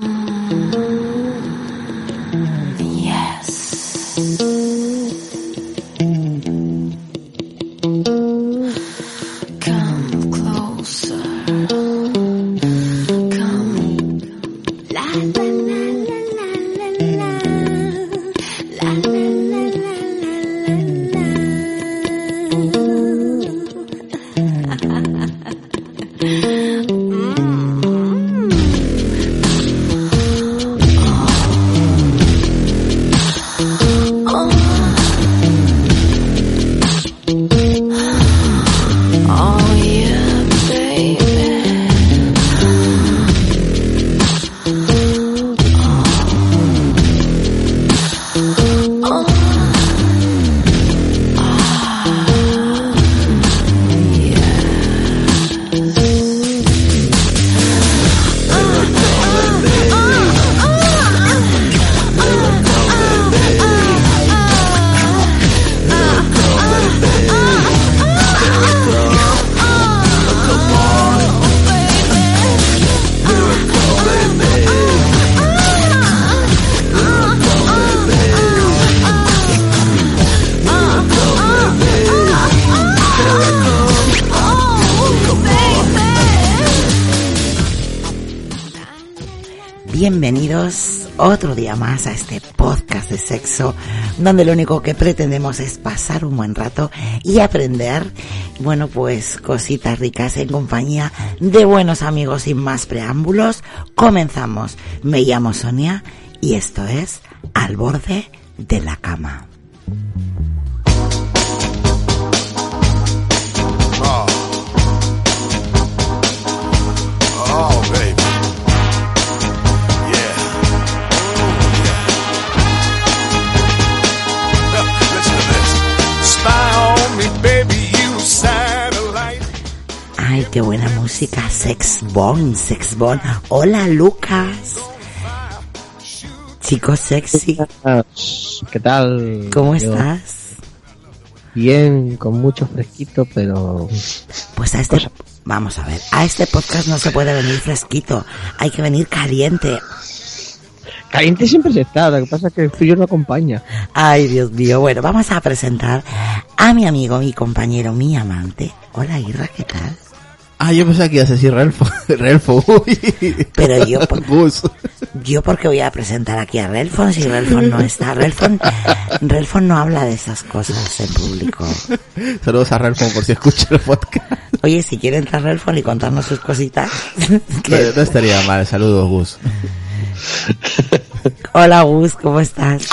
Mm. A este podcast de sexo, donde lo único que pretendemos es pasar un buen rato y aprender, bueno, pues cositas ricas en compañía de buenos amigos sin más preámbulos. Comenzamos. Me llamo Sonia y esto es Al borde de la cama. Oh, baby. Qué buena música. Sex Bomb, Sex Bomb. Hola, Lucas. Chico sexy, ¿Qué tal? ¿cómo Yo estás? Bien, con mucho fresquito, pero Pues a este, vamos a ver, a este podcast no se puede venir fresquito, hay que venir caliente. caliente siempre se está. Lo que pasa es que el frío no acompaña. Ay, Dios mío, bueno, vamos a presentar a mi amigo, mi compañero, mi amante. Hola, Irra, ¿qué tal? Ah, yo pensaba que ibas a decir Relfo. Relfo, uy. Pero yo, por- yo porque voy a presentar aquí a Relfon si Relfon no está. Relfon, Relfon no habla de esas cosas en público. Saludos a Relfo por si escucha el podcast. Oye, si quiere entrar Relfon y contarnos sus cositas. No estaría mal. Saludos, Gus. Hola, Gus, ¿cómo estás?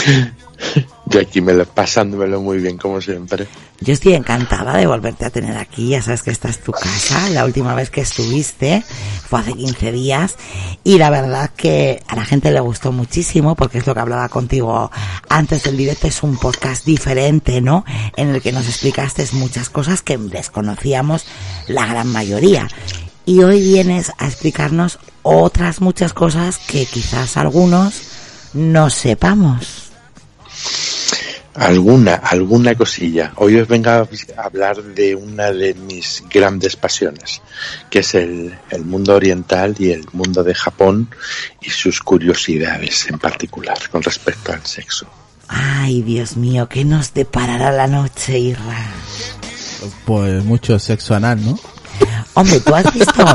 Yo aquí me lo, pasándomelo muy bien, como siempre. Yo estoy encantada de volverte a tener aquí. Ya sabes que esta es tu casa. La última vez que estuviste fue hace 15 días. Y la verdad que a la gente le gustó muchísimo porque es lo que hablaba contigo antes del directo. Es un podcast diferente, ¿no? En el que nos explicaste muchas cosas que desconocíamos la gran mayoría. Y hoy vienes a explicarnos otras muchas cosas que quizás algunos no sepamos. Alguna, alguna cosilla. Hoy os vengo a hablar de una de mis grandes pasiones, que es el, el mundo oriental y el mundo de Japón y sus curiosidades en particular con respecto al sexo. Ay, Dios mío, ¿qué nos deparará la noche, Irra? Pues mucho sexo anal, ¿no? Hombre, ¿tú has visto?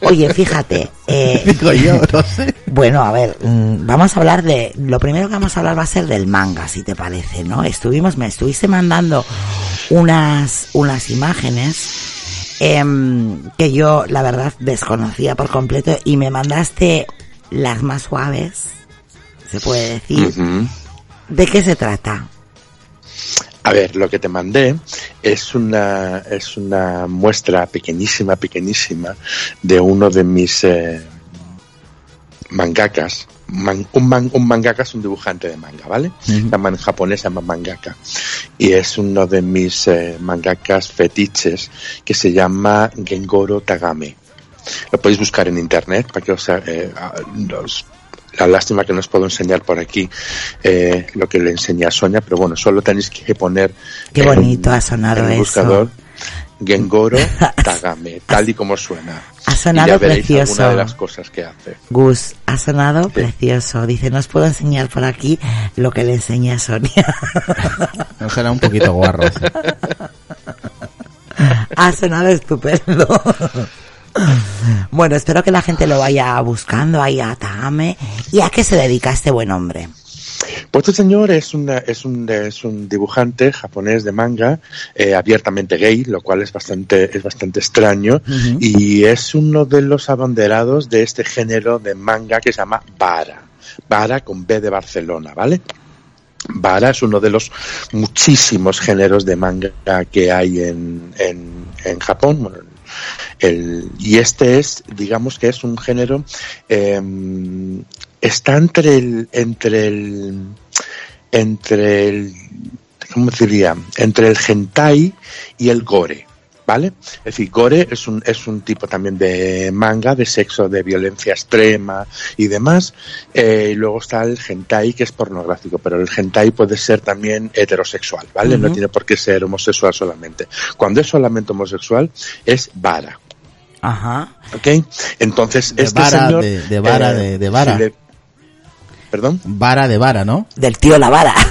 Oye, fíjate, eh, Digo yo, no sé. bueno, a ver, mm, vamos a hablar de, lo primero que vamos a hablar va a ser del manga, si te parece, ¿no? Estuvimos, me estuviste mandando unas, unas imágenes, em, que yo, la verdad, desconocía por completo y me mandaste las más suaves, se puede decir. ¿De qué se trata? A ver, lo que te mandé es una, es una muestra pequeñísima, pequeñísima de uno de mis, eh, mangakas. Man- un, man- un mangaka es un dibujante de manga, ¿vale? Llama en japonés, se llama mangaka. Y es uno de mis eh, mangakas fetiches que se llama Gengoro Tagame. Lo podéis buscar en internet para que os, eh, os- la lástima que no os puedo enseñar por aquí eh, lo que le enseñé a Sonia, pero bueno, solo tenéis que poner Qué en- bonito ha sonado en el eso. buscador Gengoro Tagame, tal y como suena. Ha sonado y ya veréis precioso. alguna de las cosas que hace. Gus, ha sonado precioso. Dice, no os puedo enseñar por aquí lo que le enseña a Sonia. No será un poquito guarro. ha sonado estupendo. bueno, espero que la gente lo vaya buscando ahí a Tagame. ¿Y a qué se dedica este buen hombre? Pues este señor es, una- es, un, es un dibujante japonés de manga eh, abiertamente gay, lo cual es bastante, es bastante extraño, y es uno de los abanderados de este género de manga que se llama Vara. Vara con B de Barcelona, ¿vale? Vara es uno de los muchísimos géneros de manga que hay en, en, en Japón. Bueno, el, y este es, digamos que es un género, eh, está entre el, entre el, entre el, ¿cómo diría? Entre el hentai y el gore. ¿Vale? Es decir, gore es un, es un tipo también de manga, de sexo, de violencia extrema y demás. Eh, y luego está el hentai, que es pornográfico, pero el hentai puede ser también heterosexual, ¿vale? No tiene por qué ser homosexual solamente. Cuando es solamente homosexual, es vara. Ajá. ¿Ok? Entonces, De este vara, señor. de- de vara, eh, de- de vara. si le- ¿Perdón? Vara de vara, ¿no? Del tío La Vara.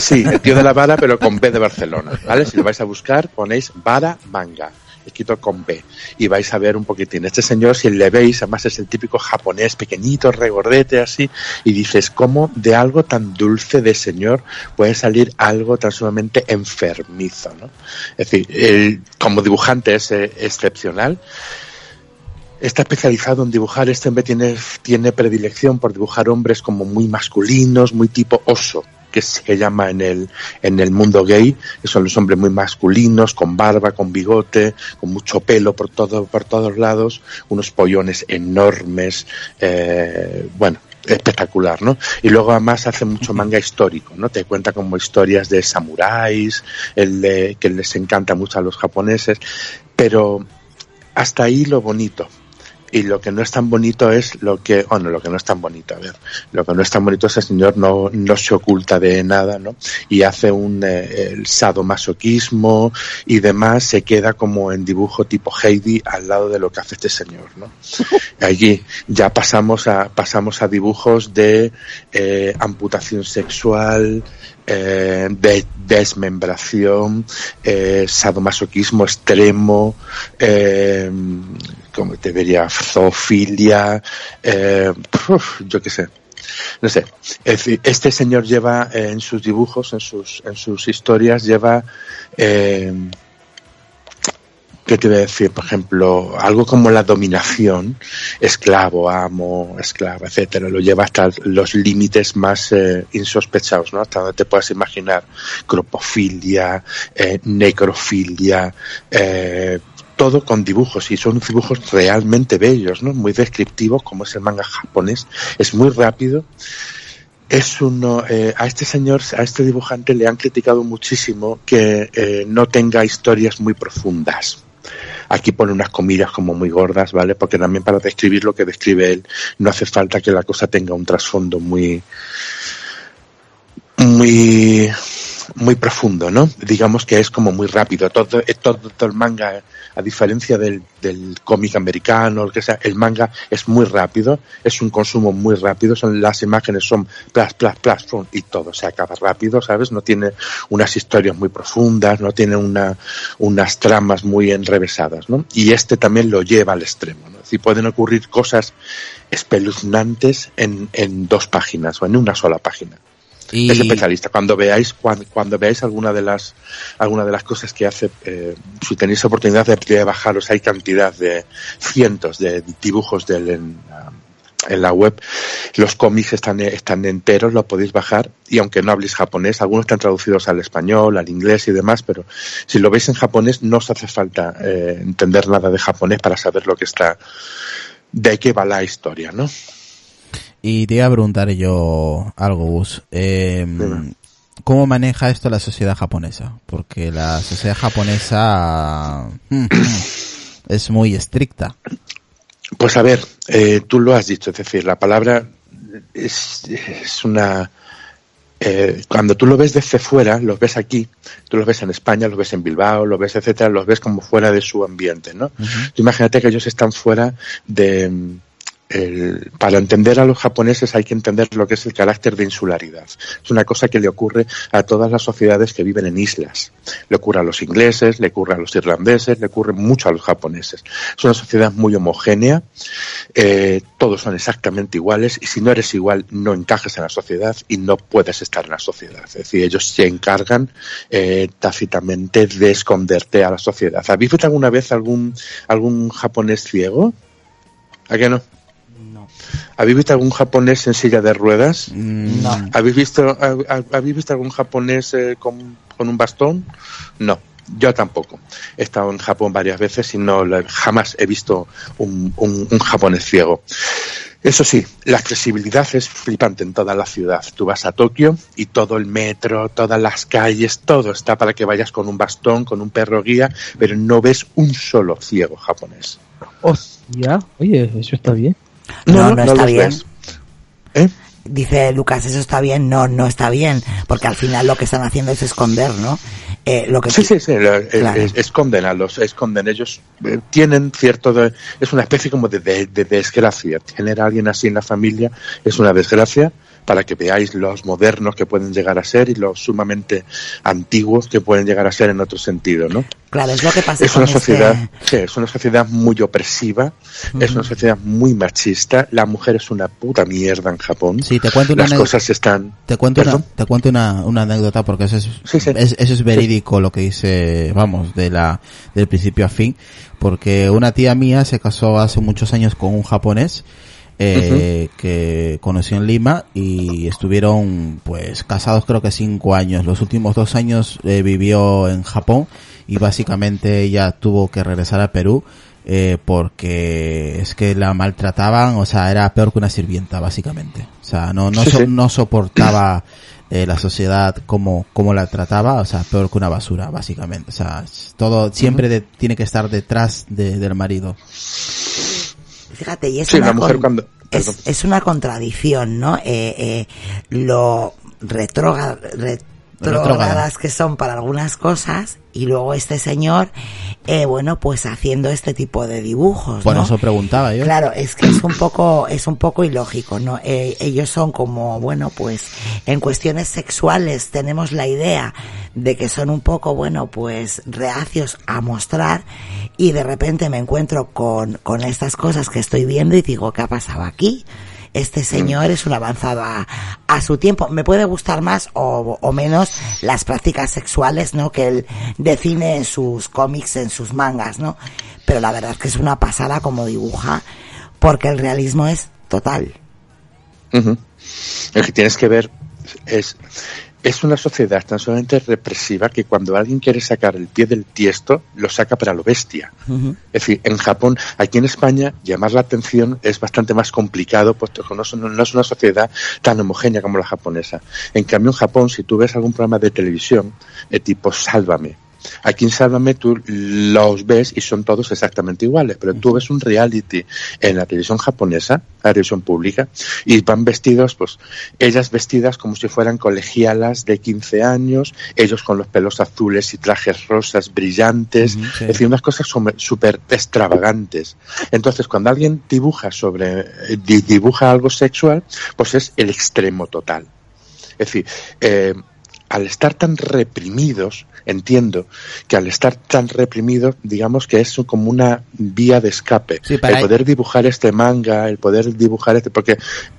Sí, el tío de la vara, pero con B de Barcelona, ¿vale? Si lo vais a buscar, ponéis vara manga, escrito con B, y vais a ver un poquitín. Este señor, si le veis, además es el típico japonés pequeñito, regordete, así, y dices, ¿cómo de algo tan dulce de señor puede salir algo tan sumamente enfermizo, ¿no? Es decir, él, como dibujante es eh, excepcional, está especializado en dibujar, este hombre tiene, tiene predilección por dibujar hombres como muy masculinos, muy tipo oso, que se llama en el, en el mundo gay, que son los hombres muy masculinos, con barba, con bigote, con mucho pelo por todo, por todos lados, unos pollones enormes, eh, bueno, espectacular, ¿no? Y luego además hace mucho manga histórico, ¿no? Te cuenta como historias de samuráis, el de- que les encanta mucho a los japoneses, pero hasta ahí lo bonito. Y lo que no es tan bonito es lo que, bueno, lo que no es tan bonito, a ver, lo que no es tan bonito es el señor no, no se oculta de nada, ¿no? Y hace un eh, el sadomasoquismo y demás, se queda como en dibujo tipo Heidi al lado de lo que hace este señor, ¿no? Allí ya pasamos a, pasamos a dibujos de eh, amputación sexual, eh, de desmembración, eh, sadomasoquismo extremo, eh, como te diría, zoofilia, eh, yo qué sé. No sé. Este señor lleva eh, en sus dibujos, en sus, en sus historias, lleva eh, ¿Qué te voy a decir? Por ejemplo, algo como la dominación, esclavo, amo, esclava, etcétera, lo lleva hasta los límites más insospechados, ¿no? Hasta donde te puedas imaginar. Cropofilia, necrofilia, todo con dibujos y son dibujos realmente bellos, ¿no? Muy descriptivos, como es el manga japonés. Es muy rápido. Es uno, eh, a este señor, a este dibujante le han criticado muchísimo que eh, no tenga historias muy profundas. Aquí pone unas comillas como muy gordas, ¿vale? Porque también para describir lo que describe él no hace falta que la cosa tenga un trasfondo muy, muy, muy profundo, ¿no? Digamos que es como muy rápido. Todo, eh, todo, todo el manga, a diferencia del, del cómic americano, el que sea, el manga es muy rápido, es un consumo muy rápido, son las imágenes son plas, plas, plas, y todo se acaba rápido, ¿sabes? No tiene unas historias muy profundas, no tiene una, unas tramas muy enrevesadas, ¿no? Y este también lo lleva al extremo, ¿no? Pueden ocurrir cosas espeluznantes en, en dos páginas o en una sola página Es especialista. Cuando veáis, cuando, cuando veáis alguna de las, alguna de las cosas que hace, eh, si tenéis oportunidad de, de bajaros, hay cantidad de cientos de dibujos ah, en la web. Los cómics están, están enteros, lo podéis bajar y aunque no habléis japonés, algunos están traducidos al español, al inglés y demás, pero si lo veis en japonés no os hace falta eh, entender nada de japonés para saber lo que está, de qué va la historia, ¿no? Y te iba a preguntar yo algo, Gus. Eh, Dime. ¿Cómo maneja esto la sociedad japonesa? Porque la sociedad japonesa mm, es muy estricta. Pues a ver, eh, tú lo has dicho, es decir, la palabra es, es una... eh, cuando tú lo ves desde fuera, los ves aquí, tú los ves en España, los ves en Bilbao, los ves, etcétera, los ves como fuera de su ambiente, ¿no? Imagínate que ellos están fuera de... el- para entender a los japoneses hay que entender lo que es el carácter de insularidad. Es una cosa que le ocurre a todas las sociedades que viven en islas. Le ocurre a los ingleses, le ocurre a los irlandeses, le ocurre mucho a los japoneses. Es una sociedad muy homogénea, eh, todos son exactamente iguales y si no eres igual no encajas en la sociedad y no puedes estar en la sociedad. Es decir, ellos se encargan eh, tácitamente de esconderte a la sociedad. ¿Habéis visto alguna vez algún, algún japonés ciego? ¿A qué? No. ¿Habéis visto algún japonés en silla de ruedas? Mm, No. ¿Habéis visto, ha- ha- ¿habéis visto algún japonés eh, con, con un bastón? No, yo tampoco. He estado en Japón varias veces y no jamás he visto un, un- un japonés ciego. Eso sí, la accesibilidad es flipante en toda la ciudad. Tú vas a Tokio y todo el metro, todas las calles, todo está para que vayas con un bastón, con un perro guía, pero no ves un solo ciego japonés. Hostia, oye, eso está bien. No, no, está bien. ves. ¿Eh? Dice Lucas, eso está bien. No, no está bien. Porque al final lo que están haciendo es esconder, ¿no? Eh, lo que Sí, sí, sí, lo- eh, Claro. es- esconden a los, esconden. Ellos eh, tienen cierto, de- es una especie como de, de- de desgracia. Tener a alguien así en la familia es una desgracia para que veáis los modernos que pueden llegar a ser y los sumamente antiguos que pueden llegar a ser en otro sentido, ¿no? Claro, es lo que pasa Es con una sociedad, este... sí, es una sociedad muy opresiva, es una sociedad muy machista. La mujer es una puta mierda en Japón. Sí, te cuento una Las cosas están. Te cuento, una, te cuento una, una anécdota porque eso es, Sí, sí. es- eso es verídico lo que dice, vamos, de la, del principio a fin, porque una tía mía se casó hace muchos años con un japonés, eh, que conoció en Lima y estuvieron pues casados creo que cinco años. Los últimos dos años eh, vivió en Japón y básicamente ella tuvo que regresar a Perú eh, porque es que la maltrataban, o sea, era peor que una sirvienta, básicamente. O sea, no, no, Sí, so- sí. no soportaba eh, la sociedad como, como la trataba, o sea, peor que una basura, básicamente. O sea, todo siempre de- tiene que estar detrás de- del marido. Fíjate, y es Sí, una mujer con- cuando- es, es una contradicción, ¿no? Eh, eh, lo retróga- retrógradas que son para algunas cosas y luego este señor, eh, bueno, pues haciendo este tipo de dibujos, Bueno, ¿no? eso preguntaba yo. Claro, es que es un poco, es un poco ilógico, ¿no? Eh, ellos son como, bueno, pues en cuestiones sexuales tenemos la idea de que son un poco, bueno, pues reacios a mostrar y de repente me encuentro con, con estas cosas que estoy viendo y digo, ¿qué ha pasado aquí? Este señor es un avanzado a, a su tiempo. Me puede gustar más o, o menos las prácticas sexuales, ¿no? Que él define en sus cómics, en sus mangas, ¿no? Pero la verdad es que es una pasada como dibuja, porque el realismo es total. Ujú. Lo que tienes que ver es, es una sociedad tan solamente represiva que cuando alguien quiere sacar el pie del tiesto, lo saca para lo bestia. Es decir, en Japón, aquí en España, llamar la atención es bastante más complicado, puesto que no, son- no es una sociedad tan homogénea como la japonesa. En cambio, en Japón, si tú ves algún programa de televisión, eh, tipo Sálvame, Aquí en Sálvame tú los ves y son todos exactamente iguales, pero tú ves un reality en la televisión japonesa, la televisión pública, y van vestidos, pues, ellas vestidas como si fueran colegialas de 15 años, ellos con los pelos azules y trajes rosas brillantes, sí. es decir, unas cosas súper extravagantes. Entonces, cuando alguien dibuja sobre, eh, di- dibuja algo sexual, pues es el extremo total. Es decir, eh, al estar tan reprimidos, entiendo que al estar tan reprimidos, digamos que es como una vía de escape. Sí, para- el poder dibujar este manga, el poder dibujar este, porque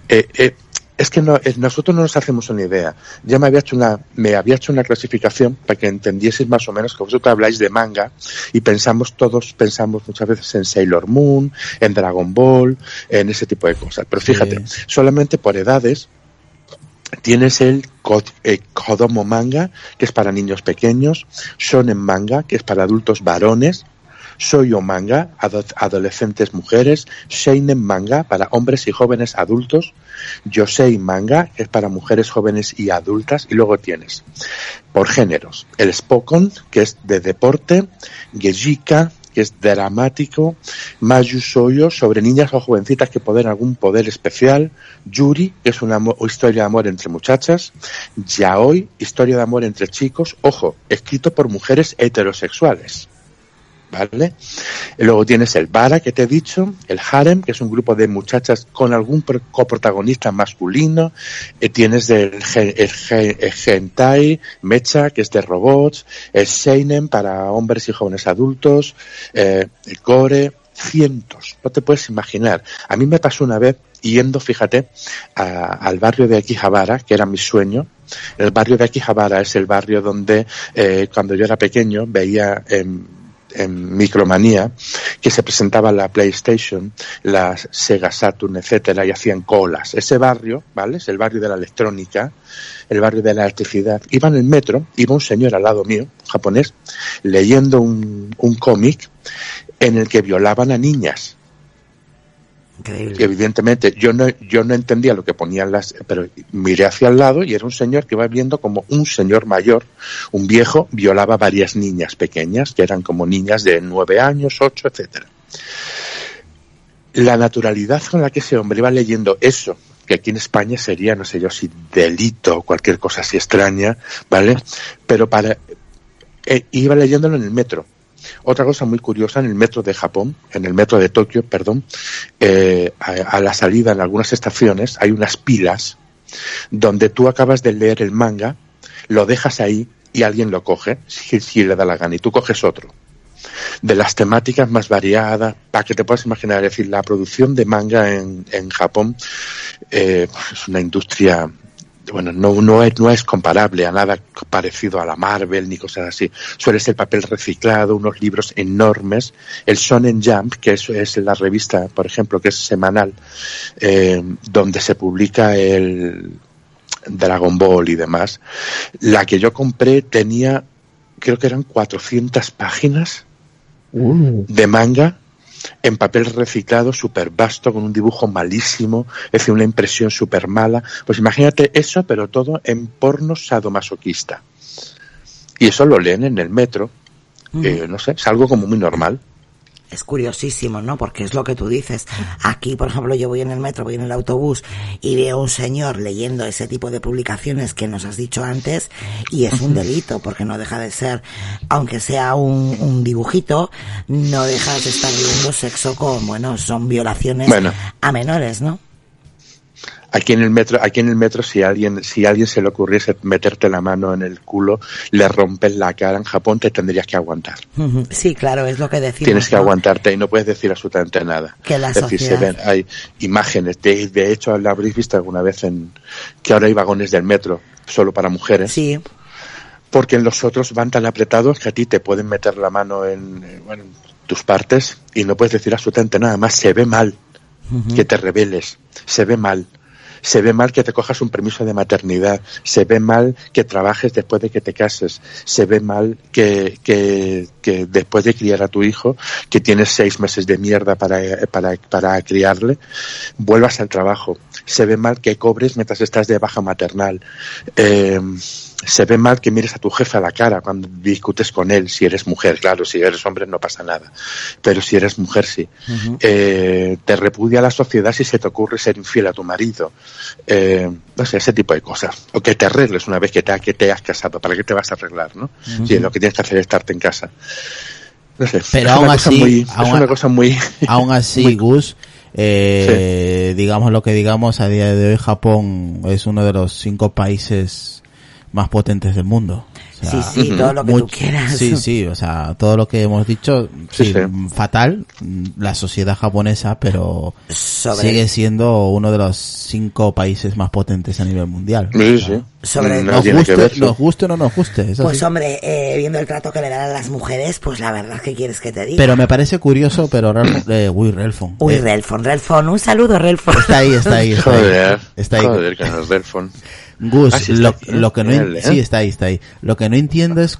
eh, eh, es que no, nosotros no nos hacemos una idea. Ya me había hecho una, me había hecho una clasificación para que entendieseis más o menos que vosotros habláis de manga y pensamos todos, pensamos muchas veces en Sailor Moon, en Dragon Ball, en ese tipo de cosas. Pero fíjate, solamente por edades, Tienes el eh, Kodomo manga, que es para niños pequeños, Shonen manga, que es para adultos varones, Soyo Manga, ado- adolescentes mujeres, Seinen Manga para hombres y jóvenes adultos, Yosei Manga, que es para mujeres jóvenes y adultas, y luego tienes por géneros, el Spokon, que es de deporte, Gejika, que es dramático, Mayu Soyo, sobre niñas o jovencitas que poseen algún poder especial, Yuri, que es una historia de amor entre muchachas, Yaoi, historia de amor entre chicos, ojo, escrito por mujeres heterosexuales. ¿Vale? Luego tienes el Bara que te he dicho, el Harem, que es un grupo de muchachas con algún pro- coprotagonista masculino, eh, tienes el, el, el Mecha, que es de robots, el Seinen para hombres y jóvenes adultos, eh, el Gore, cientos, no te puedes imaginar. A mí me pasó una vez yendo, fíjate, al barrio de Akihabara, que era mi sueño. El barrio de Akihabara es el barrio donde eh, cuando yo era pequeño veía en, en Micromanía que se presentaba la PlayStation, la Sega Saturn, etcétera, y hacían colas. Ese barrio, ¿vale? Es el barrio de la electrónica, el barrio de la electricidad. Iba en el metro, iba un señor al lado mío, japonés, leyendo un, un cómic en el que violaban a niñas. Y Increíble. evidentemente yo no, yo no entendía lo que ponían las, pero miré hacia el lado y era un señor que iba viendo como un señor mayor, un viejo, violaba varias niñas pequeñas, que eran como niñas de nueve años, ocho, etcétera. La naturalidad con la que ese hombre iba leyendo eso, que aquí en España sería, no sé yo, si delito o cualquier cosa así extraña, ¿vale? Pero para, eh, iba leyéndolo en el metro. Otra cosa muy curiosa, en el metro de Japón, en el metro de Tokio, perdón, eh, a, la salida en algunas estaciones hay unas pilas donde tú acabas de leer el manga, lo dejas ahí y alguien lo coge, si, le da la gana, y tú coges otro. De las temáticas más variadas, para que te puedas imaginar, es decir, la producción de manga en, en Japón eh, es una industria bueno, no, no, es, no es comparable a nada parecido a la Marvel ni cosas así. Suele ser papel reciclado, unos libros enormes. El Shonen Jump, que es, es la revista, por ejemplo, que es semanal, eh, donde se publica el Dragon Ball y demás. La que yo compré tenía, creo que eran 400 páginas Uh, de manga en papel reciclado súper vasto con un dibujo malísimo, es decir, una impresión súper mala. Pues imagínate eso, pero todo en porno sadomasoquista. Y eso lo leen en el metro. Eh, no sé, es algo como muy normal. Es curiosísimo, ¿no? Porque es lo que tú dices. Aquí, por ejemplo, yo voy en el metro, voy en el autobús y veo a un señor leyendo ese tipo de publicaciones que nos has dicho antes y es un delito porque no deja de ser, aunque sea un, un dibujito, no dejas de estar viendo sexo con, bueno, son violaciones Bueno. a menores, ¿no? Aquí en el metro, aquí en el metro, si alguien, si a alguien se le ocurriese meterte la mano en el culo, le rompes la cara en Japón, te tendrías que aguantar. Sí, claro, es lo que decimos. Tienes que ¿no? aguantarte y no puedes decir absolutamente nada. Que la es decir, se sociedad- ven, hay imágenes. De, de hecho, la habréis visto alguna vez en que ahora hay vagones del metro solo para mujeres. Sí, Porque en los otros van tan apretados que a ti te pueden meter la mano en, bueno, en tus partes y no puedes decir absolutamente nada más. Se ve mal que te rebeles. Se ve mal. Se ve mal que te cojas un permiso de maternidad. Se ve mal que trabajes después de que te cases. Se ve mal que, que, que después de criar a tu hijo, que tienes seis meses de mierda para, para, para criarle, vuelvas al trabajo. Se ve mal que cobres mientras estás de baja maternal. Eh, se ve mal que mires a tu jefe a la cara cuando discutes con él, si eres mujer, claro, si eres hombre no pasa nada, pero si eres mujer sí. Eh, te repudia la sociedad si se te ocurre ser infiel a tu marido, eh, no sé, ese tipo de cosas. O que te arregles una vez que te, que te has casado, ¿para qué te vas a arreglar, no? Si lo que tienes que hacer es estarte en casa. No sé, Pero es aún una cosa así- muy, aún es una cosa muy... Aún así, Gus, eh, digamos lo que digamos, a día de hoy Japón es uno de los cinco países más potentes del mundo. O sea, sí, sí, todo lo que much- tú quieras. Sí, sí, o sea, todo lo que hemos dicho, Sí, sí, sí. fatal, la sociedad japonesa, pero Sobre- sigue siendo uno de los cinco países más potentes a nivel mundial. Sí, sí. Sobre- No Nos que guste, ver. nos guste o no nos guste, es Pues hombre, eh, viendo el trato que le dan a las mujeres, pues la verdad, ¿qué quieres que te diga? Pero me parece curioso, pero Ralph- eh, uy, Relfon. Uy, eh, Relfon, Relfon, un saludo, Relfon. Está ahí, está ahí, está ahí. Joder, Está ahí. joder, que el phone. Gus, Ah, sí lo, aquí, lo que no ¿eh? sí está ahí, está ahí. Lo que no entiendo es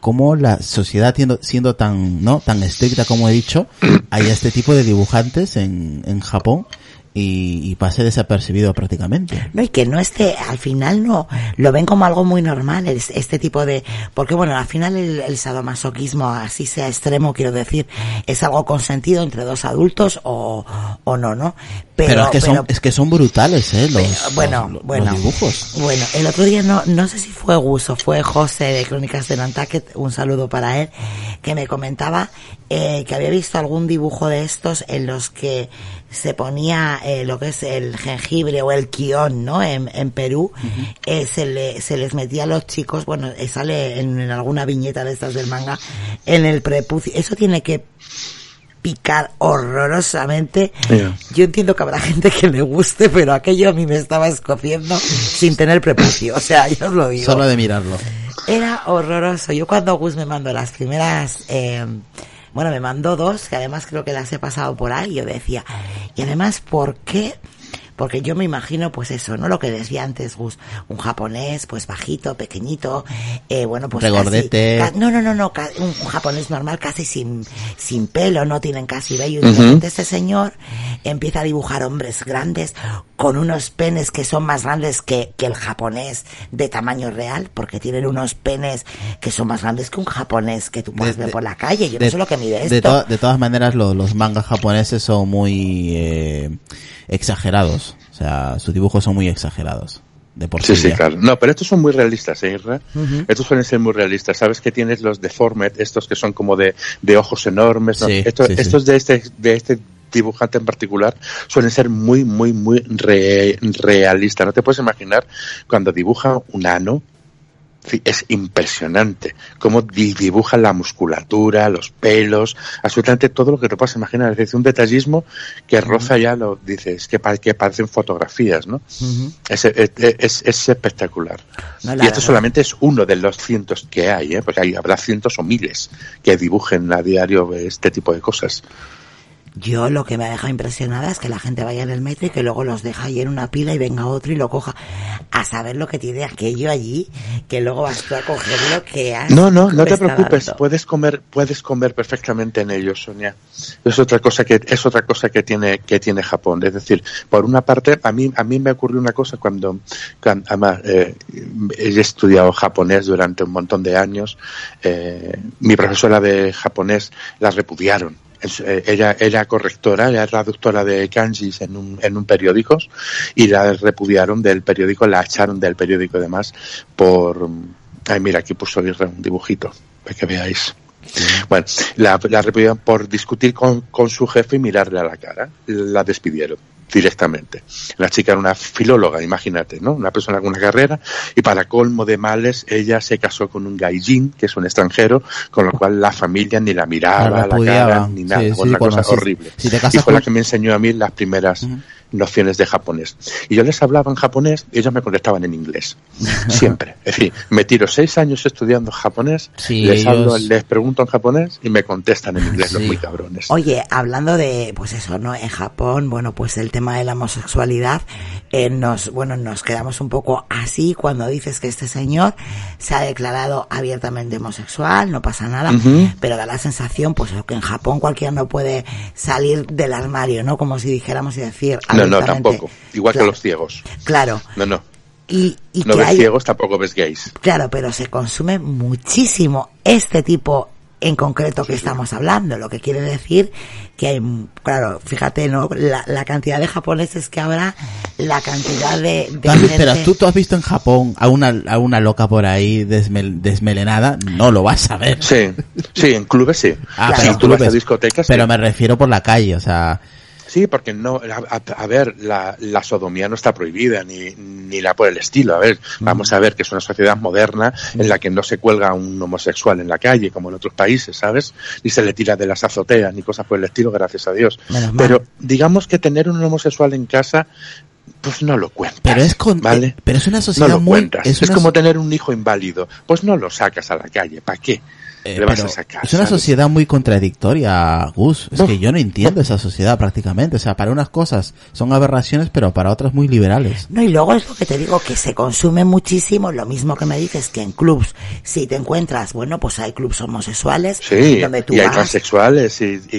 cómo la sociedad siendo, siendo tan, ¿no? Tan estricta como he dicho, hay este tipo de dibujantes en, en Japón y, y pase desapercibido prácticamente. No, y que no esté, al final no, lo ven como algo muy normal, es- este tipo de, porque bueno, al final el, el sadomasoquismo, así sea extremo, quiero decir, es algo consentido entre dos adultos o, o no, ¿no? Pero, es que son, es que son brutales, eh, los, pero, bueno, los- los bueno, dibujos. bueno, el otro día no, no sé si fue Gus o fue José de Crónicas de Nantucket, un saludo para él, que me comentaba eh, que había visto algún dibujo de estos en los que se ponía eh, lo que es el jengibre o el quión, ¿no? En, en Perú, eh, se, le, se les metía a los chicos, bueno, eh, sale en, en alguna viñeta de estas del manga, en el prepucio. Eso tiene que picar horrorosamente. Yo entiendo que habrá gente que le guste, pero aquello a mí me estaba escociendo sin tener prepucio. O sea, yo os lo digo. Solo de mirarlo. Era horroroso. Yo cuando Gus me mandó las primeras, eh, bueno, me mandó dos, que además creo que las he pasado por ahí, yo decía, y además, ¿por qué? Porque yo me imagino, pues eso, ¿no? Lo que decía antes Gus, un japonés, pues bajito, pequeñito, eh, bueno, pues Regordete. casi- ca- no, no, no, no, un, japonés normal, casi sin, sin pelo, no tienen casi vello. Y de repente este señor empieza a dibujar hombres grandes con unos penes que son más grandes que, que el japonés de tamaño real, porque tienen unos penes que son más grandes que un japonés que tú puedes De- ver por la calle. Yo de, no sé lo que mide de esto. to- de todas maneras, lo- los mangas japoneses son muy eh, exagerados. O sea, sus dibujos son muy exagerados. De por Sí, sí. claro. No, pero estos son muy realistas, ¿eh? Estos suelen ser muy realistas. Sabes que tienes los deformed, estos que son como de, de ojos enormes. ¿no? Sí, estos sí, sí. estos de este, de este dibujante en particular suelen ser muy, muy, muy re- realistas. No te puedes imaginar cuando dibuja un ano. Es impresionante cómo di- dibuja la musculatura, los pelos, absolutamente todo lo que te puedas imaginar. Es decir, un detallismo que roza ya lo dices, que, que parecen fotografías, ¿no? Es, es, es- es espectacular. No, la y esto solamente es uno de los cientos que hay, ¿eh? porque hay, habrá cientos o miles que dibujen a diario este tipo de cosas. Yo lo que me ha dejado impresionada es que la gente vaya en el metro y que luego los deja ahí en una pila y venga otro y lo coja. A saber lo que tiene aquello allí, que luego vas tú a cogerlo que has No, no, no te preocupes, dando. puedes comer, puedes comer perfectamente en ellos, Sonia. Es otra cosa que es otra cosa que tiene que tiene Japón. Es decir, por una parte, a mí a mí me ocurrió una cosa cuando, cuando además eh, he estudiado japonés durante un montón de años. eh, mi profesora de japonés la repudiaron. Eh, ella era correctora, era traductora de kanjis en un, en un periódico y la repudiaron del periódico, la echaron del periódico además por... Ay, mira, aquí puso un dibujito, para que veáis. Bueno, la, la por discutir con su jefe y mirarle a la cara. La despidieron directamente. La chica era una filóloga, imagínate, ¿no? Una persona con una carrera y para colmo de males ella se casó con un gaijin, que es un extranjero, con lo cual la familia ni la miraba, La la, cara, ni nada. Sí, Fue sí, una cosa horrible. si te y casas fue la con- que me enseñó a mí las primeras nociones de japonés. Y yo les hablaba en japonés y ellos me contestaban en inglés. Siempre. Es decir, me tiro seis años estudiando japonés, Sí, les, hablo- ellos- les pregunto en japonés y me contestan en inglés los muy cabrones. Oye, hablando de, pues eso, ¿no? En Japón, bueno, pues el tema de la homosexualidad, eh, nos, bueno, nos quedamos un poco así cuando dices que este señor se ha declarado abiertamente homosexual, no pasa nada, Ujú. pero da la sensación, pues que en Japón cualquiera no puede salir del armario, ¿no? Como si dijéramos y decir No, no, tampoco. Igual Claro, que los ciegos. Claro. No, no. Y, y No que ves hay, ciegos, tampoco ves gays. Claro, pero se consume muchísimo este tipo en concreto que estamos hablando, lo que quiere decir que hay, claro, fíjate, ¿no? La, la cantidad de japoneses que habrá, la cantidad de, de Tú has- gente- Espera, ¿tú, tú has visto en Japón a una, a una loca por ahí desmel- desmelenada? No lo vas a ver. Sí, sí, en clubes sí. Ah, Claro. pero si en tú vas a clubes. discotecas, sí. Pero me refiero por la calle, o sea, Sí, porque no, a, ver, la, la sodomía no está prohibida, ni, ni la por el estilo. A ver, vamos a ver que es una sociedad moderna en la que no se cuelga a un homosexual en la calle, como en otros países, ¿sabes? Ni se le tira de las azoteas, ni cosas por el estilo, gracias a Dios. Menos mal. Pero digamos que tener un homosexual en casa, pues no lo cuentas. pero es con, ¿vale? pero es una No sociedad lo muy, cuentas. Es, una como tener un hijo inválido. Pues no lo sacas a la calle. ¿Para qué? Eh, le vas pero a sacar. es una ¿sabes? sociedad muy contradictoria, Gus. Es que yo no entiendo esa sociedad prácticamente. O sea, para unas cosas son aberraciones, pero para otras muy liberales. No, y luego es lo que te digo, que se consume muchísimo, lo mismo que me dices que en clubs, si te encuentras, bueno, pues hay clubs homosexuales, Sí, donde tú y hay transexuales y, y,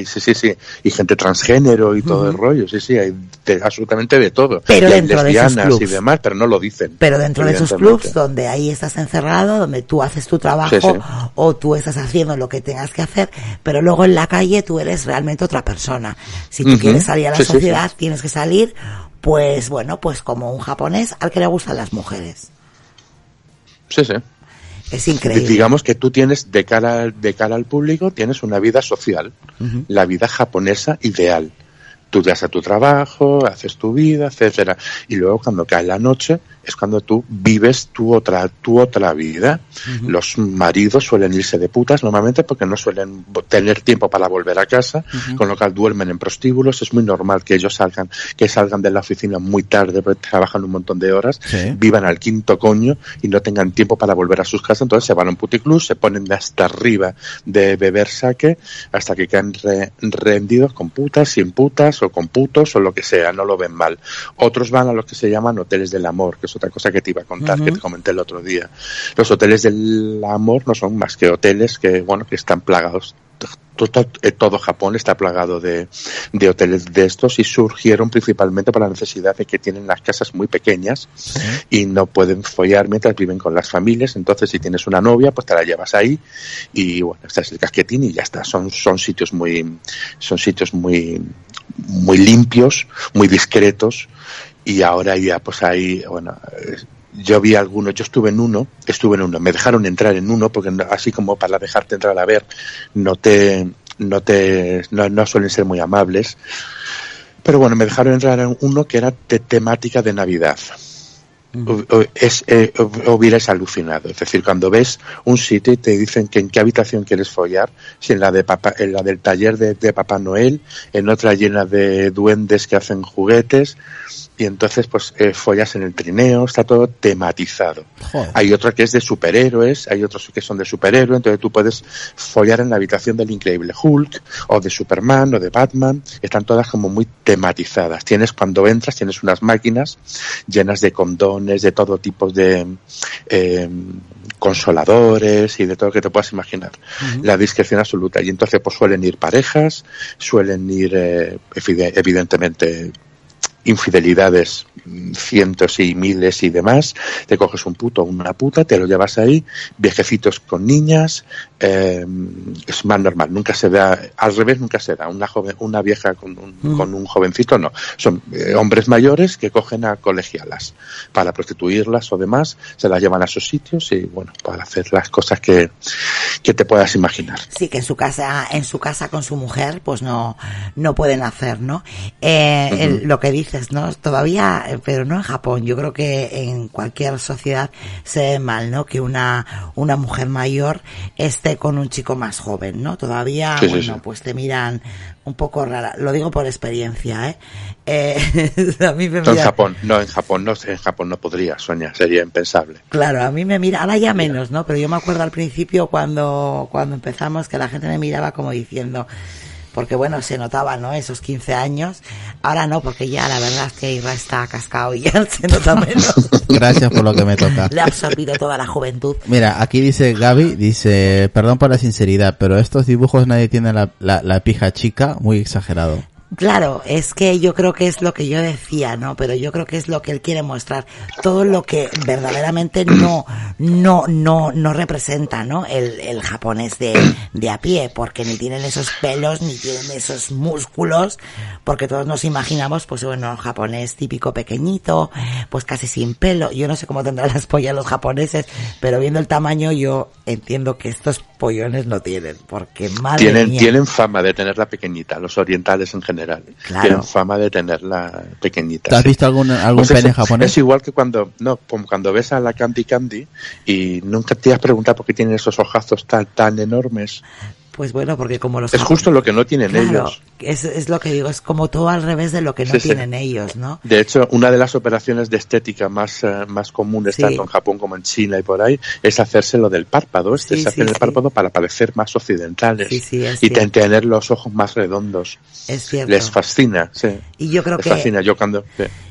y- sí, sí, sí, y gente transgénero y todo el rollo, sí, sí, hay de- absolutamente de todo. Pero Y hay dentro de esos lesbianas y clubs. demás, pero no lo dicen. pero dentro de esos clubs donde ahí estás encerrado, donde tú haces tu trabajo Sí, sí. O tú estás haciendo lo que tengas que hacer, pero luego en la calle tú eres realmente otra persona. Si tú quieres salir a la Sí, sí, sociedad, tienes que salir, pues bueno, pues como un japonés al que le gustan las mujeres. Sí, sí. Es increíble. Digamos que tú tienes de cara, de cara al público, tienes una vida social, la vida japonesa ideal. Tú vas a tu trabajo, haces tu vida, etcétera. Y luego cuando cae la noche es cuando tú vives tu otra, tu otra vida. Los maridos suelen irse de putas normalmente porque no suelen tener tiempo para volver a casa, con lo cual duermen en prostíbulos. Es muy normal que ellos salgan, que salgan de la oficina muy tarde porque trabajan un montón de horas, Sí. vivan al quinto coño y no tengan tiempo para volver a sus casas, entonces se van a un puticlub, se ponen hasta arriba de beber saque hasta que quedan re- rendidos con putas, sin putas o con putos o lo que sea, no lo ven mal. Otros van a los que se llaman hoteles del amor, que es otra cosa que te iba a contar, que te comenté el otro día. Los hoteles del amor no son más que hoteles que, bueno, que están plagados todo, eh, todo Japón está plagado de, de hoteles de estos y surgieron principalmente por la necesidad de que tienen las casas muy pequeñas y no pueden follar mientras viven con las familias. Entonces, si tienes una novia, pues te la llevas ahí y bueno, estás el casquetín y ya está. Son, son sitios muy, son sitios muy, muy limpios, muy discretos y ahora ya pues ahí, bueno, eh, yo vi algunos, yo estuve en uno, estuve en uno, me dejaron entrar en uno porque así como para dejarte entrar a ver, no te, no te, no, no suelen ser muy amables. Pero bueno, me dejaron entrar en uno que era de temática de Navidad. Es, eh, hubieras alucinado. Es decir, cuando ves un sitio y te dicen que en qué habitación quieres follar, si en la de papá, en la del taller de, de Papá Noel, en otra llena de duendes que hacen juguetes, y entonces pues eh, follas en el trineo, está todo tematizado. Joder. Hay otra que es de superhéroes, hay otros que son de superhéroes, entonces tú puedes follar en la habitación del increíble Hulk, o de Superman, o de Batman, están todas como muy tematizadas. Tienes, cuando entras, tienes unas máquinas llenas de condones, de todo tipo de eh, consoladores y de todo lo que te puedas imaginar. La discreción absoluta. Y entonces pues suelen ir parejas, suelen ir eh, evide- evidentemente infidelidades mm, cientos y miles y demás, te coges un puto o una puta, te lo llevas ahí, viejecitos con niñas, eh, es más normal, nunca se da, al revés nunca se da, una joven, una vieja con un, con un jovencito no, son eh, hombres mayores que cogen a colegialas para prostituirlas o demás, se las llevan a sus sitios y bueno, para hacer las cosas que, que te puedas imaginar. Sí, que en su casa, en su casa con su mujer, pues no, no pueden hacer, ¿no? Eh, el- lo que dices, ¿no? Todavía, eh, pero no en Japón, yo creo que en cualquier sociedad se ve mal, ¿no? Que una, una mujer mayor esté con un chico más joven, ¿no? Todavía, Sí, bueno, sí. pues te miran un poco rara. Lo digo por experiencia, ¿eh? eh a mí me No, en Japón, no, en Japón no, en Japón no podría, Sonia, sería impensable. Claro, a mí me mira, ahora ya menos, ¿no? Pero yo me acuerdo al principio cuando, cuando empezamos que la gente me miraba como diciendo, porque bueno, se notaba, ¿no? Esos 15 años. Ahora no, porque ya la verdad es que Irra está cascado y ya se nota menos. Gracias por lo que me toca. Le ha absorbido toda la juventud. Mira, aquí dice Gaby, dice, perdón por la sinceridad, pero estos dibujos nadie tiene la, la, la pija chica, muy exagerado. Claro, es que yo creo que es lo que yo decía, ¿no? Pero yo creo que es lo que él quiere mostrar. Todo lo que verdaderamente no, no, no, no representa, ¿no? El, el japonés de, de a pie, porque ni tienen esos pelos, ni tienen esos músculos, porque todos nos imaginamos, pues bueno, japonés típico pequeñito, pues casi sin pelo. Yo no sé cómo tendrán las pollas los japoneses, pero viendo el tamaño yo entiendo que estos pollones no tienen, porque madre Tienen, mía. tienen fama de tenerla pequeñita, los orientales en general. Claro. Tienen fama de tenerla pequeñita. ¿Te has sí. visto algún, algún Pues pene eso, japonés? Es igual que cuando, no, como cuando ves a la Candy Candy y nunca te has preguntado por qué tiene esos ojazos tan, tan enormes. Pues bueno, porque como los Es justo lo que no tienen Claro, ellos. es, es lo que digo, es como todo al revés de lo que no Sí, sí. tienen ellos, ¿no? De hecho, una de las operaciones de estética más, eh, más comunes, Sí. tanto en Japón como en China y por ahí, es hacerse lo del párpado. Este Sí, se sí, hace el párpado para parecer más occidentales Sí, sí, es y tener los ojos más redondos. Es cierto. Les fascina, sí. Y yo creo Les que fascina. Yo cuando...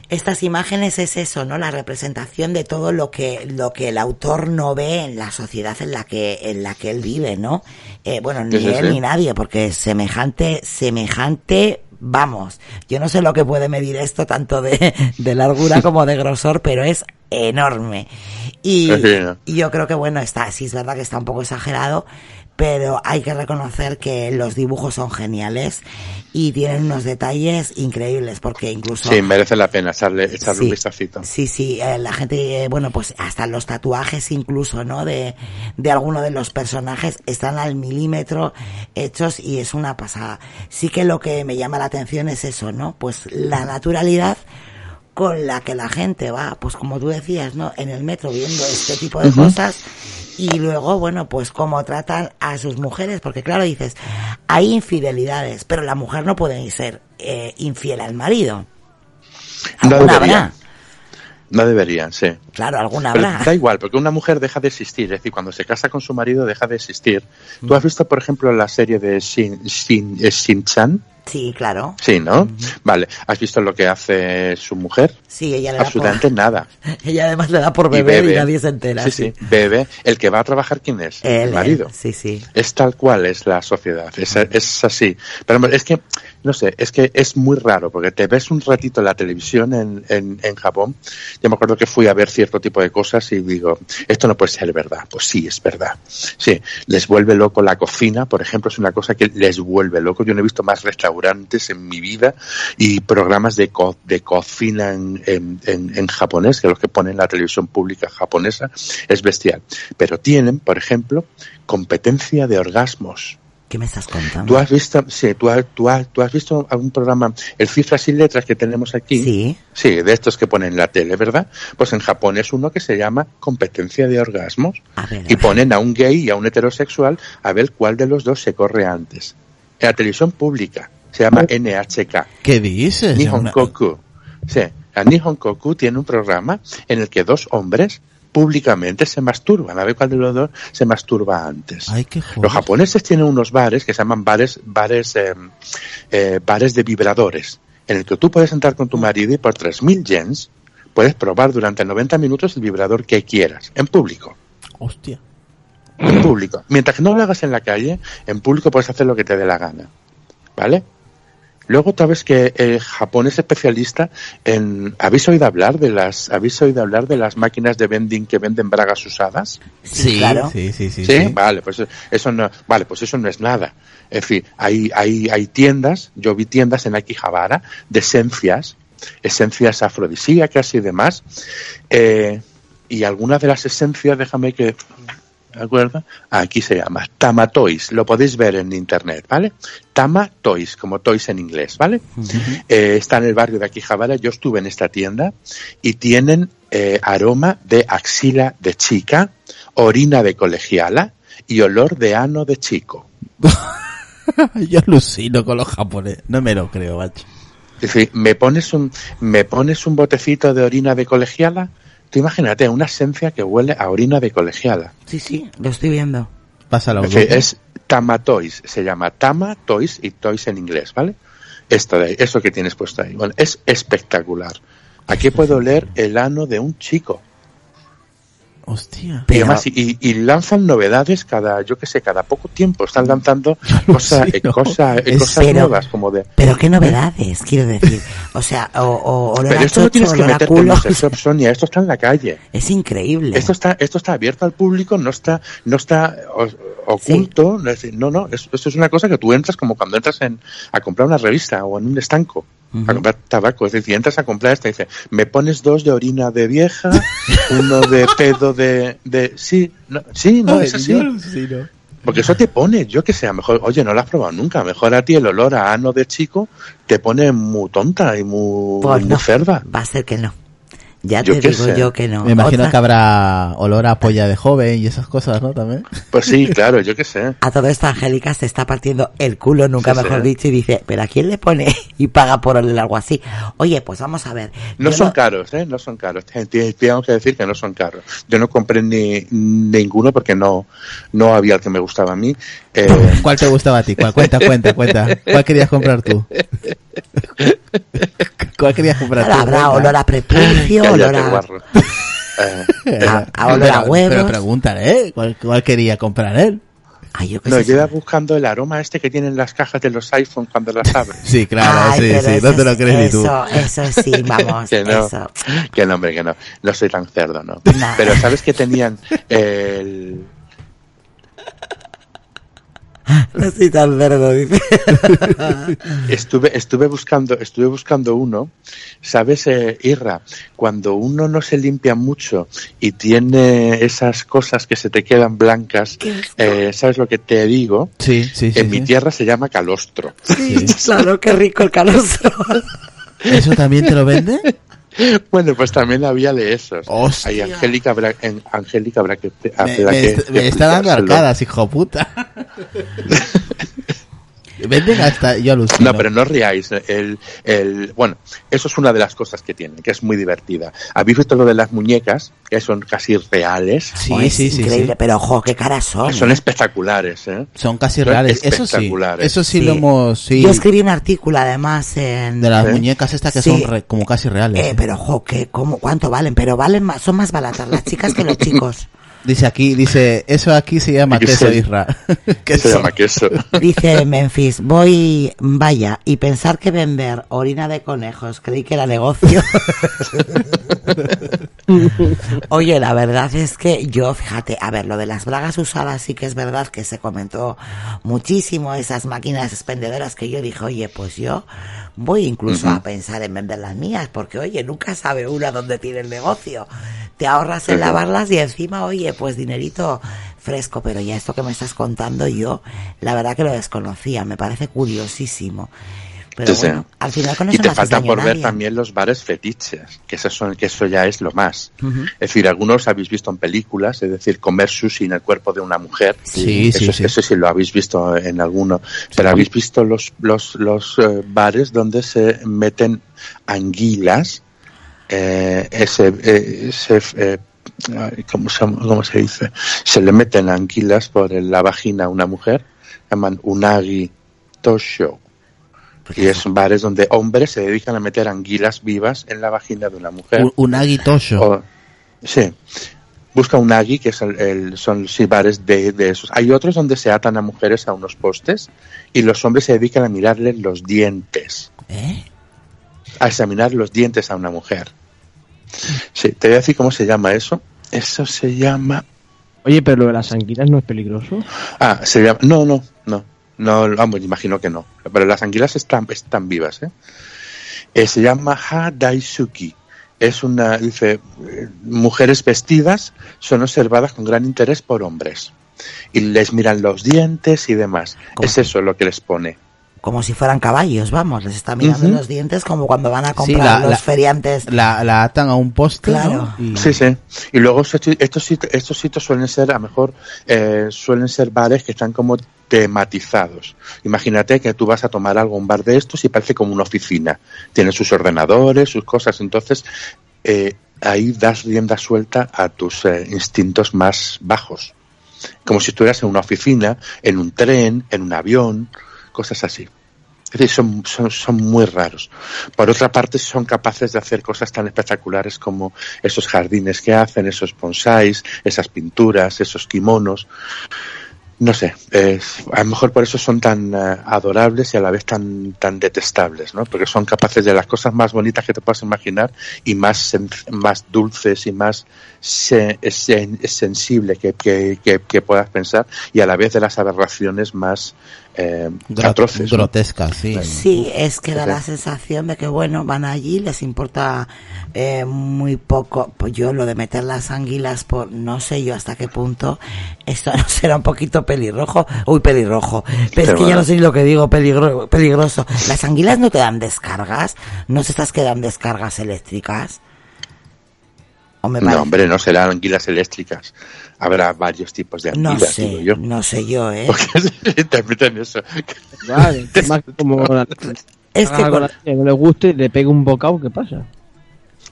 estas imágenes es eso, ¿no? La representación de todo lo que lo que el autor no ve en la sociedad en la que en la que él vive, ¿no? Eh, bueno, ni Sí, él sí. ni nadie, porque semejante semejante vamos, yo no sé lo que puede medir esto tanto de, de largura como de grosor, pero es enorme. Y, y yo creo que bueno, está, sí es verdad que está un poco exagerado, pero hay que reconocer que los dibujos son geniales y tienen unos detalles increíbles, porque incluso Sí, merece la pena echarle, echarle un vistacito. Sí, sí, eh, la gente, eh, bueno, pues hasta los tatuajes incluso, ¿no? De, de alguno de los personajes están al milímetro hechos y es una pasada. Sí que lo que me llama la atención es eso, ¿no? Pues la naturalidad con la que la gente va, pues como tú decías, ¿no? En el metro viendo este tipo de cosas y luego, bueno, pues cómo tratan a sus mujeres, porque claro, dices, hay infidelidades, pero la mujer no puede ser eh, infiel al marido. No Alguna habrá. No deberían, sí. Claro, alguna Pero habrá. da igual, porque una mujer deja de existir, es decir, cuando se casa con su marido deja de existir. ¿Tú has visto, por ejemplo, la serie de Shin, Shin, Shin-chan? Sí, claro. Sí, ¿no? Vale. ¿Has visto lo que hace su mujer? Sí, ella le da Absolutamente nada. por... Ella además le da por beber y, bebe. nadie se entera. Sí, sí, bebe. El que va a trabajar, ¿quién es? Él, el marido. él, sí, sí. Es tal cual es la sociedad, es, es así. Pero es que, no sé, es que es muy raro, porque te ves un ratito en la televisión en, en, en Japón. Yo me acuerdo que fui a ver cierto tipo de cosas y digo, esto no puede ser verdad. Pues sí, es verdad. Sí, les vuelve loco la cocina, por ejemplo, es una cosa que les vuelve loco. Yo no he visto más restaurantes en mi vida y programas de, co- de cocina en, en, en- en japonés, que los que ponen la televisión pública japonesa, es bestial. Pero tienen, por ejemplo, competencia de orgasmos. ¿Qué me estás contando? ¿Tú has visto, sí, tú has, tú has, tú has visto algún programa, el Cifras y Letras que tenemos aquí? Sí. Sí, de estos que ponen en la tele, ¿verdad? Pues en Japón es uno que se llama competencia de orgasmos. A ver, a Y ponen a un gay y a un heterosexual a ver cuál de los dos se corre antes. En la televisión pública. Se llama NHK. ¿Qué dices? Nihon Una- Koku. Sí, la Nihon Koku tiene un programa en el que dos hombres públicamente se masturban. A ver cuál de los dos se masturba antes. Ay, qué. Los japoneses tienen unos bares que se llaman bares, bares, eh, eh, bares de vibradores, en el que tú puedes entrar con tu marido y por 3.000 yens puedes probar durante 90 minutos el vibrador que quieras, en público. Hostia. En público. Mientras que no lo hagas en la calle, en público puedes hacer lo que te dé la gana. ¿Vale? Luego sabes que eh, Japón es especialista en... ¿Habéis oído hablar de las... ¿Habéis oído hablar de las máquinas de vending que venden bragas usadas? Sí, claro. Sí, sí, sí. ¿Sí? sí. Vale, pues eso no, vale, pues eso no es nada. En fin, hay, hay, hay tiendas, yo vi tiendas en Akihabara de esencias, esencias afrodisíacas y demás, eh, y algunas de las esencias, déjame que, ¿de acuerdo? Aquí se llama Tamatoys, lo podéis ver en internet, ¿vale? Tamatoys, como toys en inglés, ¿vale? Eh, está en el barrio de Akihabara, yo estuve en esta tienda y tienen eh, aroma de axila de chica, orina de colegiala y olor de ano de chico. Yo alucino con los japoneses. No me lo creo, macho. Es decir, me pones un, me pones un botecito de orina de colegiala, tú imagínate una esencia que huele a orina de colegiala. Sí, sí, lo estoy viendo. Pásalo. Es, decir, es Tamatoys, se llama Tama Toys y Toys en inglés, ¿vale? Esto de ahí, eso que tienes puesto ahí. Bueno, es espectacular. Aquí puedo oler el ano de un chico. Hostia. Y además, y, y lanzan novedades cada, yo qué sé, cada poco tiempo. Están lanzando cosas, eh, alucino. cosas, eh, cosas Pero- nuevas, como de. Pero qué novedades, quiero decir. O sea, o, o olor Pero a esto no tienes que meterte en culo. sex shop, Sonia, esto está en la calle. Es increíble. Esto está, esto está abierto al público, no está, no está oculto, no, es, no, no, es- esto es una cosa que tú entras como cuando entras en, a comprar una revista o en un estanco. A comprar tabaco, es decir, entras a comprar esta y dice, me pones dos de orina de vieja, uno de pedo de, de, sí, no, sí, no, es así. Porque eso te pone, yo que sé, a lo mejor, oye, no lo has probado nunca, a mejor a ti el olor a ano de chico te pone muy tonta y muy, Pues muy no, cerda. va a ser que no. Ya Yo te digo sé. yo que no. Me imagino Otra- que habrá olor a polla de joven y esas cosas, ¿no? También. Pues sí, claro, yo qué sé. A todo esto Angélica se está partiendo el culo, nunca Sí, mejor dicho, y dice, pero ¿a quién le pone y paga por oler algo así? Oye, pues vamos a ver. No Yo son caros, ¿eh? No son caros. Te- te- Tengo que decir que no son caros. Yo no compré ni ninguno porque no, no había el que me gustaba a mí. Eh, ¿Cuál te gustaba a ti? ¿Cuál? Cuenta, cuenta, cuenta. ¿Cuál querías comprar tú? ¿Cuál querías comprar habrá olor a prepucio, olor a. Eh, a, a olor a Pero- huevos. Pero pregúntale, ¿eh? ¿Cuál, cuál quería comprar él? Ay, yo qué no, sé. yo iba buscando el aroma este que tienen las cajas de los iPhone cuando las abres. Sí, claro, Ay, sí, sí, eso no te lo es- crees ni tú. Eso, eso sí, vamos, que no, eso. que no, hombre, que no. No soy tan cerdo, ¿no? Nah. Pero ¿sabes que tenían el... No soy tan cerdo, dice. Estuve, estuve buscando, estuve buscando uno, ¿sabes, eh, Irra? Cuando uno no se limpia mucho y tiene esas cosas que se te quedan blancas, eh, ¿sabes lo que te digo? Sí, sí, sí. en mi sí. tierra se llama calostro. Sí, claro, qué rico el calostro. ¿Eso también te lo vende? Bueno, pues también había de esos. Hostia. Hay Angélica habrá, en, Angélica que, Me, me que- est- que me está dando arcadas, hijo puta. Venden hasta... Yo alucino. No, pero no os riáis. El, el, bueno, eso es una de las cosas que tienen, que es muy divertida. ¿Habéis visto lo de las muñecas? Que son casi reales. Sí, Oh, es sí, sí, increíble, sí. pero ojo, qué caras son. Son espectaculares, ¿eh? Son casi Son reales. Eso sí. espectaculares. Eso sí, Sí. lo hemos... Sí. Yo escribí un artículo además en... De las ¿Eh? muñecas estas que Sí. son re- como casi reales. Eh, ¿eh? pero ojo, ¿qué, cómo, ¿cuánto valen? Pero valen más, son más baratas las chicas que los chicos. Dice aquí, dice, eso aquí se llama ¿Qué queso se- Isra. Se queso. llama queso. Dice Memphis, voy, vaya, y pensar que vender orina de conejos, creí que era negocio. Oye, la verdad es que yo, fíjate, a ver, lo de las bragas usadas sí que es verdad que se comentó muchísimo, esas máquinas expendedoras que yo dije, oye, pues yo voy incluso a pensar en vender las mías, porque oye, nunca sabe uno dónde tiene el negocio. Te ahorras en Ujú. lavarlas y encima, oye, pues dinerito fresco, pero ya esto que me estás contando yo, la verdad que lo desconocía, me parece curiosísimo. Pero Sí, sí. bueno, al final con Y eso te no faltan por ver también los bares fetiches, que eso, son, que eso ya es lo más. Es decir, algunos habéis visto en películas, es decir, comer sushi en el cuerpo de una mujer. Sí, eso, sí, sí. eso sí lo habéis visto en alguno. Pero habéis visto los, los, los eh, bares donde se meten anguilas, eh, ese, eh, ese, eh, ¿cómo, se, cómo se dice? Se le meten anguilas por la vagina a una mujer, llaman unagi tosho. Y es bares donde hombres se dedican a meter anguilas vivas en la vagina de una mujer. Un, un aguitosho. O- sí. Busca un agui, que es el, el- son sí, bares de, de esos. Hay otros donde se atan a mujeres a unos postes y los hombres se dedican a mirarle los dientes, ¿Eh? a examinar los dientes a una mujer. Sí, te voy a decir cómo se llama eso. Eso se llama... Oye, pero lo de las anguilas no es peligroso. Ah, se llama... No, no, no. No, vamos, imagino que no. Pero las anguilas están, están vivas, ¿eh? Eh, se llama Hadaisuki. Es una, dice, eh, mujeres vestidas son observadas con gran interés por hombres. Y les miran los dientes y demás. ¿Cómo Es eso lo que les pone. Como si fueran caballos, vamos, les está mirando Ujú. los dientes como cuando van a Sí, comprar la- los la- feriantes. La, la atan a un poste, Claro. ¿no? Y- Sí, sí. Y luego estos, estos, sitios, estos sitios suelen ser, a lo mejor, eh, suelen ser bares que están como tematizados. Imagínate que tú vas a tomar algo un bar de estos y parece como una oficina. Tiene sus ordenadores, sus cosas. Entonces, eh, ahí das rienda suelta a tus eh, instintos más bajos. Como si estuvieras en una oficina, en un tren, en un avión, cosas así. Es decir, son, son, son muy raros. Por otra parte, son capaces de hacer cosas tan espectaculares como esos jardines que hacen, esos bonsáis, esas pinturas, esos kimonos. No sé, es- a lo mejor por eso son tan eh, adorables y a la vez tan, tan detestables, ¿no? Porque son capaces de las cosas más bonitas que te puedas imaginar y más, más dulces y más se- sen- sensibles que, que, que, que puedas pensar y a la vez de las aberraciones más eh, Gro- atroces. ¿no? grotescas, sí. Sí, es que da la sensación de que, bueno, van allí, les importa eh, muy poco. Pues yo lo de meter las anguilas por no sé yo hasta qué punto, esto no será un poquito pelirrojo. Uy, pelirrojo. Pero es que ya no sé ni lo que digo, peligro, peligroso. ¿Las anguilas no te dan descargas? ¿No se estás que dan descargas eléctricas? O me No, hombre, no serán anguilas eléctricas. Habrá varios tipos de no anguilas, sé, digo yo. no sé yo, ¿eh? Porque se interpretan eso. Vale, más que como la, Es que con- la tía no le guste y le pegue un bocado, ¿qué pasa?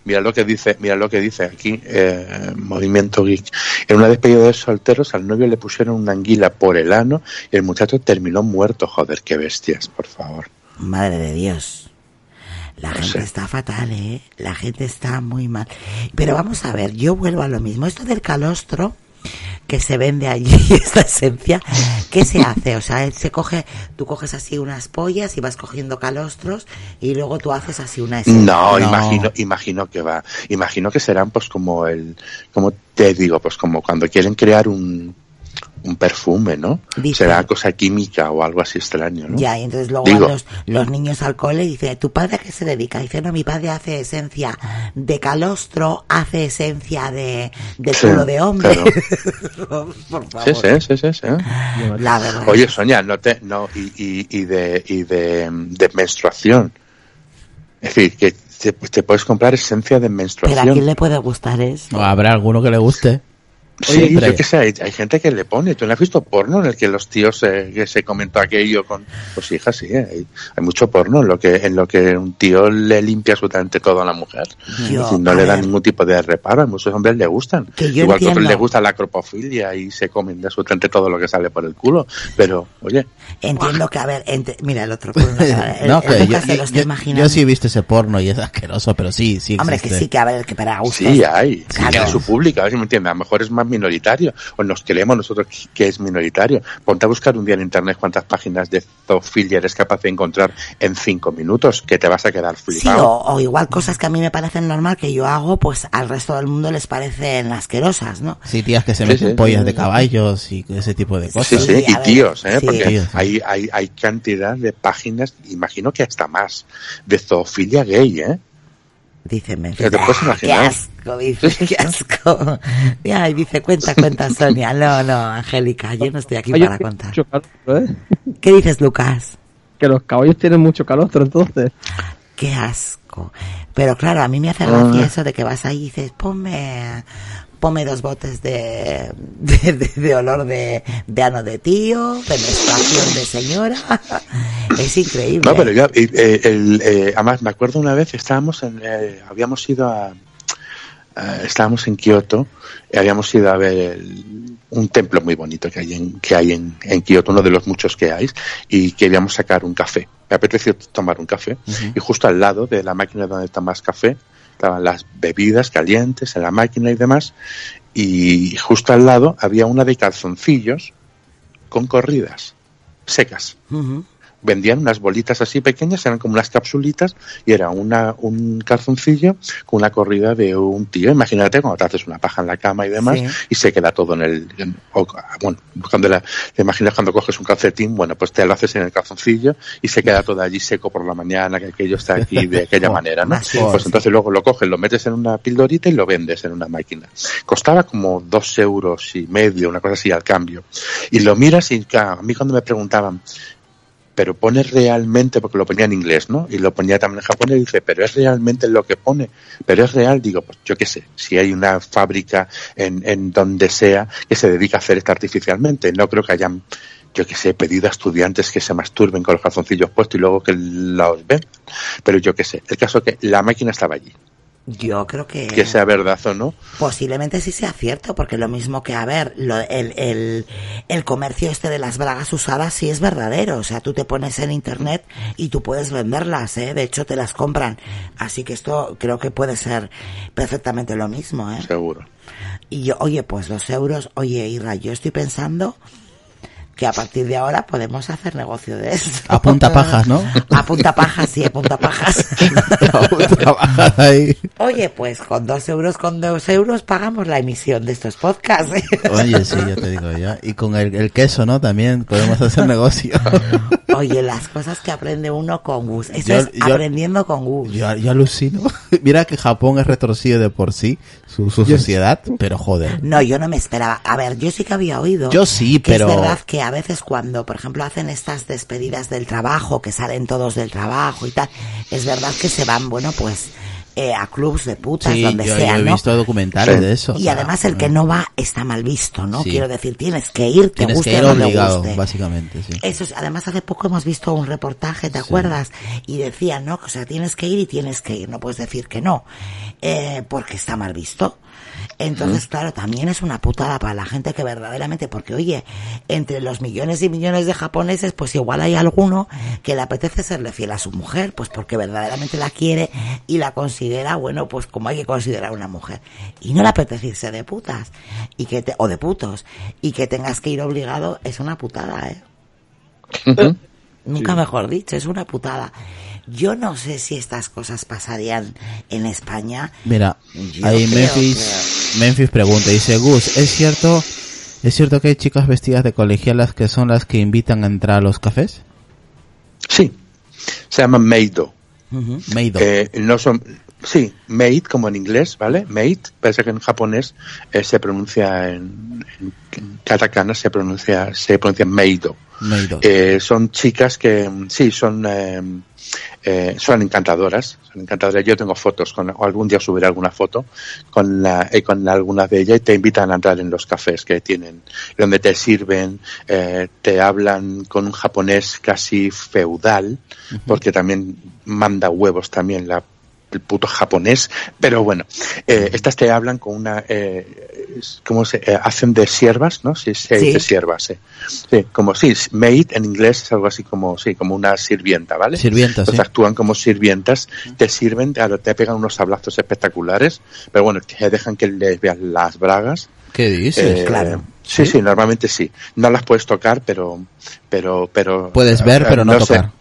Mira lo que dice, mira lo que dice aquí, eh, Movimiento Geek. En una despedida de solteros al novio le pusieron una anguila por el ano y el muchacho terminó muerto. Joder, qué bestias, por favor. Madre de Dios. La gente está fatal, ¿eh? La gente está muy mal. Pero vamos a ver, yo vuelvo a lo mismo. Esto del calostro que se vende allí, esta esencia, ¿qué se hace? O sea, él se coge, tú coges así unas pollas y vas cogiendo calostros y luego tú haces así una esencia. No, No. imagino, imagino que va. Imagino que serán pues como el, como te digo, pues como cuando quieren crear un, un perfume, ¿no? Dice- Será cosa química o algo así extraño, ¿no? Ya, y entonces luego Digo. los, los niños al cole y dice, ¿tu padre a qué se dedica? dice, no, mi padre hace esencia de calostro, hace esencia de, de Sí, culo de hombre. claro. Por favor. Sí, sí, sí, sí, sí. La verdad. Oye, Sonia, no te, no, y, y, y de, y de, de menstruación. Es decir, que te, te puedes comprar esencia de Pero a menstruación. quién le puede gustar eso. O habrá alguno que le guste. Sí, Oye, yo qué sé, hay, hay gente que le pone. ¿Tú no has visto porno en el que los tíos eh, que se comentó aquello con... Pues hija, sí, eh, hay, hay mucho porno en lo que en lo que un tío le limpia absolutamente todo a la mujer. Yo, Es decir, no le da ver. ningún tipo de reparo. A muchos hombres le gustan. Que yo Igual que a otros entiendo. les gusta la acropofilia y se comen de absolutamente todo lo que sale por el culo. Pero, oye, Entiendo que, a ver, ent- mira el otro. pues, el- no, el que yo, yo- yo- yo sí he visto ese porno y es asqueroso, pero sí, sí Hombre, que existe. sí, que a ver, que para gustos. sí hay. Claro. Tiene su público, a ver si me entiendes. A lo mejor es más minoritario. O nos creemos nosotros que es minoritario. Ponte a buscar un día en internet cuántas páginas de zoofilia eres capaz de encontrar en cinco minutos, que te vas a quedar Sí, flipado. o, o igual cosas que a mí me parecen normal que yo hago, pues al resto del mundo les parecen asquerosas, ¿no? Sí, tías que se Sí, meten sí, pollas sí, de sí. caballos y ese tipo de cosas. Sí, sí, y tíos, ¿eh? sí. Porque Tíos, sí. hay, hay, hay cantidad de páginas, imagino que hasta más, de zoofilia gay, ¿eh? Dice me Ya te puedes "Ah, qué imaginar". asco, dice, qué asco. Ay, dice, cuenta, cuenta, Sonia. No, no, Angélica, yo no estoy aquí Oye, para contar. calostro, ¿eh? ¿Qué dices, Lucas? Que los caballos tienen mucho calostro, entonces. Qué asco. Pero claro, a mí me hace Ah. gracia eso de que vas ahí y dices, ponme, ponme dos botes de, de, de- de olor de, de ano de tío, de menstruación de señora. Es increíble. No, pero ya, eh, eh, el, eh, además me acuerdo una vez, estábamos en, eh, habíamos ido a, estábamos en Kioto, y habíamos ido a ver el- un templo muy bonito que hay en, que hay en, en Kioto, uno de los muchos que hay, y queríamos sacar un café. Me apeteció tomar un café, y justo al lado de la máquina donde tomas café, estaban las bebidas calientes en la máquina y demás, y justo al lado había una de calzoncillos con corridas secas. Vendían unas bolitas así pequeñas, eran como unas capsulitas y era una, un calzoncillo con una corrida de un tío. Imagínate cuando te haces una paja en la cama y demás Sí. y se queda todo en el... en- o- bueno, cuando la, te imaginas cuando coges un calcetín, bueno, pues te lo haces en el calzoncillo y se queda todo allí seco por la mañana, que aquello está aquí de aquella manera, ¿no? Pues es. entonces luego lo coges, lo metes en una pildorita y lo vendes en una máquina. Costaba como dos euros y medio, una cosa así al cambio. Y lo miras y claro, a mí cuando me preguntaban, pero pone realmente, porque lo ponía en inglés, ¿no? Y lo ponía también en japonés y dice, pero es realmente lo que pone, pero es real, digo, pues yo qué sé, si hay una fábrica en, en donde sea que se dedica a hacer esto artificialmente, no creo que hayan, yo qué sé, pedido a estudiantes que se masturben con los calzoncillos puestos y luego que los ven, pero yo qué sé, el caso es que la máquina estaba allí, Yo creo que... que sea verdad o no, Posiblemente sí sea cierto, porque lo mismo que, a ver, lo- el, el, el comercio este de las bragas usadas sí es verdadero. O sea, tú te pones en internet y tú puedes venderlas, ¿eh? De hecho, te las compran. Así que esto creo que puede ser perfectamente lo mismo, ¿eh? seguro. Y yo, oye, pues los euros, oye, Irra, yo estoy pensando que a partir de ahora podemos hacer negocio de esto. A punta pajas, ¿no? A punta pajas, sí, a punta pajas. A punta pajas ahí. Oye, pues con dos euros, con dos euros pagamos la emisión de estos podcasts. Oye, sí, ya te digo ya. Y con el, el queso, ¿no? También podemos hacer negocio. Oye, las cosas que aprende uno con Gus. Eso Yo- es yo- aprendiendo con Gus. Yo, yo alucino. Mira que Japón es retorcido de por sí, su, su sociedad, pero joder. No, yo no me esperaba. A ver, yo sí que había oído. Yo sí, que pero- Es verdad que a veces cuando, por ejemplo, hacen estas despedidas del trabajo, que salen todos del trabajo y tal, es verdad que se van, bueno, pues, eh, a clubs de putas, Sí, donde yo, yo sea, he ¿no? visto documentales Sí. de eso. o Y sea, además el que no va está mal visto, ¿no? Sí. Quiero decir, tienes que ir, te tienes guste que ir o no te obligado, guste. básicamente, sí. Eso es, además hace poco hemos visto un reportaje, ¿te acuerdas? Y decían, ¿no? O sea, tienes que ir y tienes que ir, no puedes decir que no, eh, porque está mal visto. Entonces, claro, también es una putada para la gente que verdaderamente, porque oye, entre los millones y millones de japoneses, pues igual hay alguno que le apetece serle fiel a su mujer, pues porque verdaderamente la quiere y la considera, bueno, pues como hay que considerar una mujer. Y no le apetece irse de putas, y que te, o de putos, y que tengas que ir obligado, es una putada, eh. Nunca mejor dicho, es una putada. Yo no sé si estas cosas pasarían en España. Mira, Yo ahí Memphis, Memphis pregunta, dice Gus, ¿es cierto, es cierto que hay chicas vestidas de colegialas que son las que invitan a entrar a los cafés? Sí, se llama Meido. Meido. Eh, no son, sí, maid como en inglés, ¿vale? Maid, parece que en japonés eh, se pronuncia en, en, en katakana se pronuncia se pronuncia Meido. Eh, son chicas que mm, sí son eh, eh, son encantadoras, son encantadoras. Yo tengo fotos con o algún día subiré alguna foto con la eh, con algunas de ellas y te invitan a entrar en los cafés que tienen donde te sirven, eh, te hablan con un japonés casi feudal porque también manda huevos también la el puto japonés, pero bueno, eh, estas te hablan con una, eh, ¿cómo se eh, hacen de siervas, no? Sí, se Sí. dice siervas, sí. Sí, como sí, maid en inglés es algo así como, sí, como una sirvienta, ¿vale? Sirvienta, Entonces sí. actúan como sirvientas, te sirven, te pegan unos sablazos espectaculares, pero bueno, te dejan que les veas las bragas. ¿Qué dices? Eh, claro. Sí, sí, normalmente sí. No las puedes tocar, pero, pero, pero. Puedes ver, eh, pero no, sé. tocar.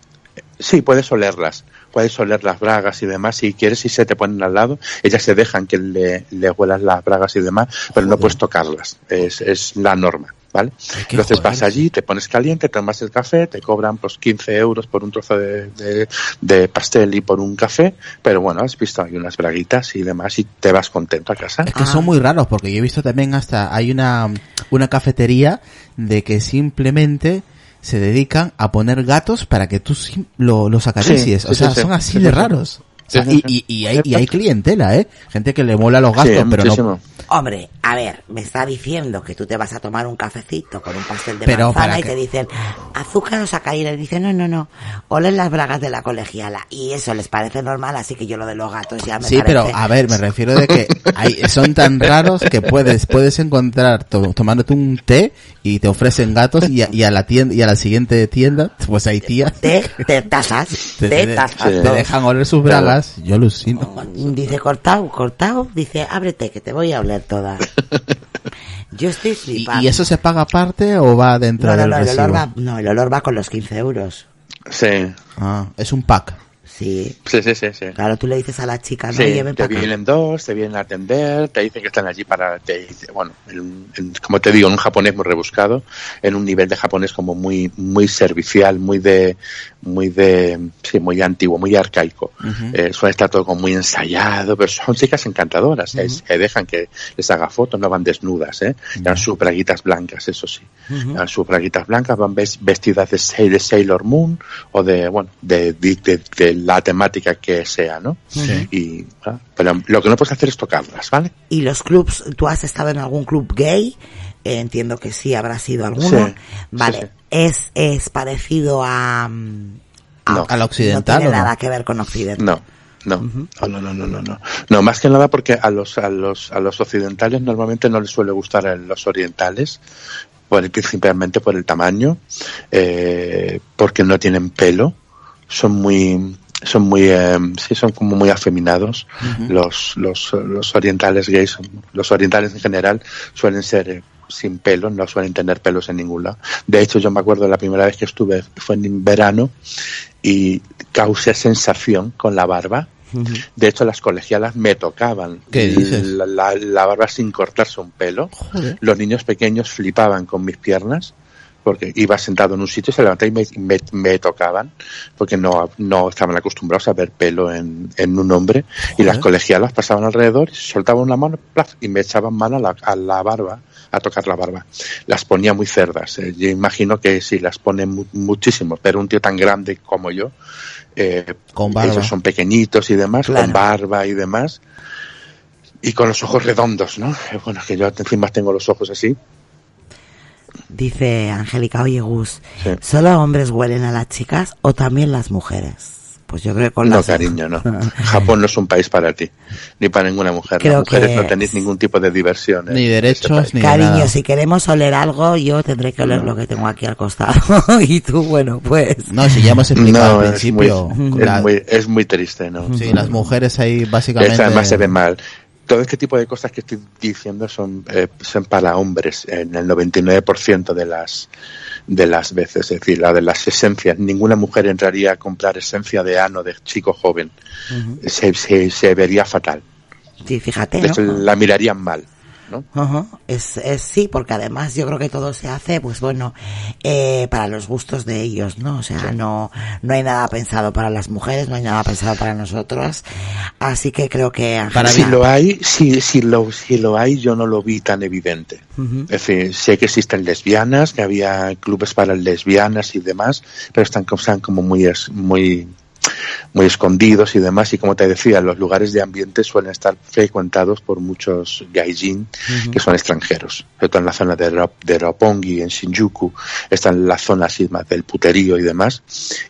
Sí, puedes olerlas. Puedes oler las bragas y demás. Si quieres, si se te ponen al lado, ellas se dejan que le, le huelas las bragas y demás, pero no puedes tocarlas. Es, es la norma, ¿vale? Entonces joder. vas allí, te pones caliente, tomas el café, te cobran pues 15 euros por un trozo de, de, de pastel y por un café, pero bueno, has visto hay unas braguitas y demás y te vas contento a casa. Es que Ah. son muy raros porque yo he visto también hasta hay una una cafetería de que simplemente se dedican a poner gatos para que tú lo, los acaricies. Sí, o sí, sea, sí, son así Sí, de raros. O sea, Sí, y, sí, y, hay, y hay clientela, ¿eh? Gente que le mola los gastos, Sí, pero muchísimo. no... Hombre, a ver, me está diciendo que tú te vas a tomar un cafecito con un pastel de Pero manzana y qué. te dicen, azúcar o sacaína. Y dice, no, no, no, olen las bragas de la colegiala. Y eso les parece normal, así que yo lo de los gatos ya me Sí, parece... pero a ver, me refiero de que hay, son tan raros que puedes puedes encontrar to- tomándote un té y te ofrecen gatos y a, y a la tienda y a la siguiente tienda pues hay tías Té, té, tazas, te, te- tazas. te ¿no? dejan oler sus bragas. Yo alucino. Dice, cortado, cortado, dice, ábrete que te voy a oler toda. Yo estoy ¿Y, flipando. y eso se paga aparte o va dentro no, no, del no, el recibo? olor va, no, el olor va con los 15 euros. Sí, Ah, es un pack. Sí. sí, sí, sí. sí. Claro, tú le dices a la chica, no, Sí, lleven te vienen dos, te vienen a atender, te dicen que están allí para, te, bueno, en- en- como te digo, en un japonés muy rebuscado, en un nivel de japonés como muy, muy servicial, muy de, muy de, sí, muy antiguo, muy arcaico. Eh, suele estar todo como muy ensayado, pero son chicas encantadoras, eh, se dejan que les haga fotos, no van desnudas, eh, llevan sus braguitas blancas, eso sí, llevan sus braguitas blancas, van ves- vestidas de, Sa- de Sailor Moon o de, bueno, de, de, de- de la temática que sea, ¿no? Y, ah, pero lo que no puedes hacer es tocarlas, ¿vale? Y los clubs, ¿tú has estado en algún club gay? Eh, entiendo que sí, habrá sido alguno. Sí, vale, sí, sí. ¿Es, es parecido a... mm, a No. ¿Al occidental No tiene no? nada que ver con Occidente. No. No, no, no, no, no, no, no. No, más que nada porque a los, a los, a los occidentales normalmente no les suele gustar a los orientales, por el- principalmente por el tamaño, eh, porque no tienen pelo, son muy, son muy, eh, sí, son como muy afeminados. Los, los, los orientales gays, son- los orientales en general suelen ser eh, sin pelo, no suelen tener pelos en ningún lado. De hecho, yo me acuerdo la primera vez que estuve fue en verano y causé sensación con la barba. De hecho, las colegialas me tocaban ¿Qué dices? La, la- la barba sin cortarse un pelo. Joder. Los niños pequeños flipaban con mis piernas porque iba sentado en un sitio, se levantaba y me, me- me tocaban porque no, no estaban acostumbrados a ver pelo en, en un hombre y las colegialas pasaban alrededor y soltaban una mano plaf, y me echaban mano a la, a la barba, a tocar la barba. Las ponía muy cerdas. eh. Yo imagino que sí, las pone mu- muchísimo, pero un tío tan grande como yo eh, Con barba. ellos son pequeñitos y demás, Claro. con barba y demás, y con los ojos redondos, ¿no? Eh, Bueno, que yo encima tengo los ojos así. Dice Angélica, oye Gus, Sí. ¿solo hombres huelen a las chicas o también las mujeres? Pues yo creo que con No, las cariño, no. Japón no es un país para ti, ni para ninguna mujer. Creo Las mujeres que- no tenéis ningún tipo de diversión. en Ni derechos, país. ni Cariño, nada. si queremos oler algo, yo tendré que oler lo que tengo aquí al costado. y tú, bueno, pues... No, si ya hemos explicado No, al es muy, principio. es, la- muy, es muy triste, ¿no? sí, las mujeres ahí básicamente. Además se ve mal. Todo este tipo de cosas que estoy diciendo son, eh, son para hombres en el 99% de las de las veces, es decir, la de las esencias. Ninguna mujer entraría a comprar esencia de ano de chico joven. se, se, se vería fatal. Sí, fíjate. La mirarían mal. ¿No? Es, es sí, porque además yo creo que todo se hace, pues bueno, eh, para los gustos de ellos, ¿no? O sea, no, no hay nada pensado para las mujeres, no hay nada pensado para nosotros. Así que creo que Para Si lo hay, si, si lo, si lo hay, yo no lo vi tan evidente. Es decir, sé que existen lesbianas, que había clubes para lesbianas y demás, pero están, como- están como muy, es- muy, muy escondidos y demás. Y como te decía, los lugares de ambiente suelen estar frecuentados por muchos gaijin que son extranjeros. Todo en la zona de, Ro- de Roppongi, en Shinjuku, están en la zona así más del puterío y demás.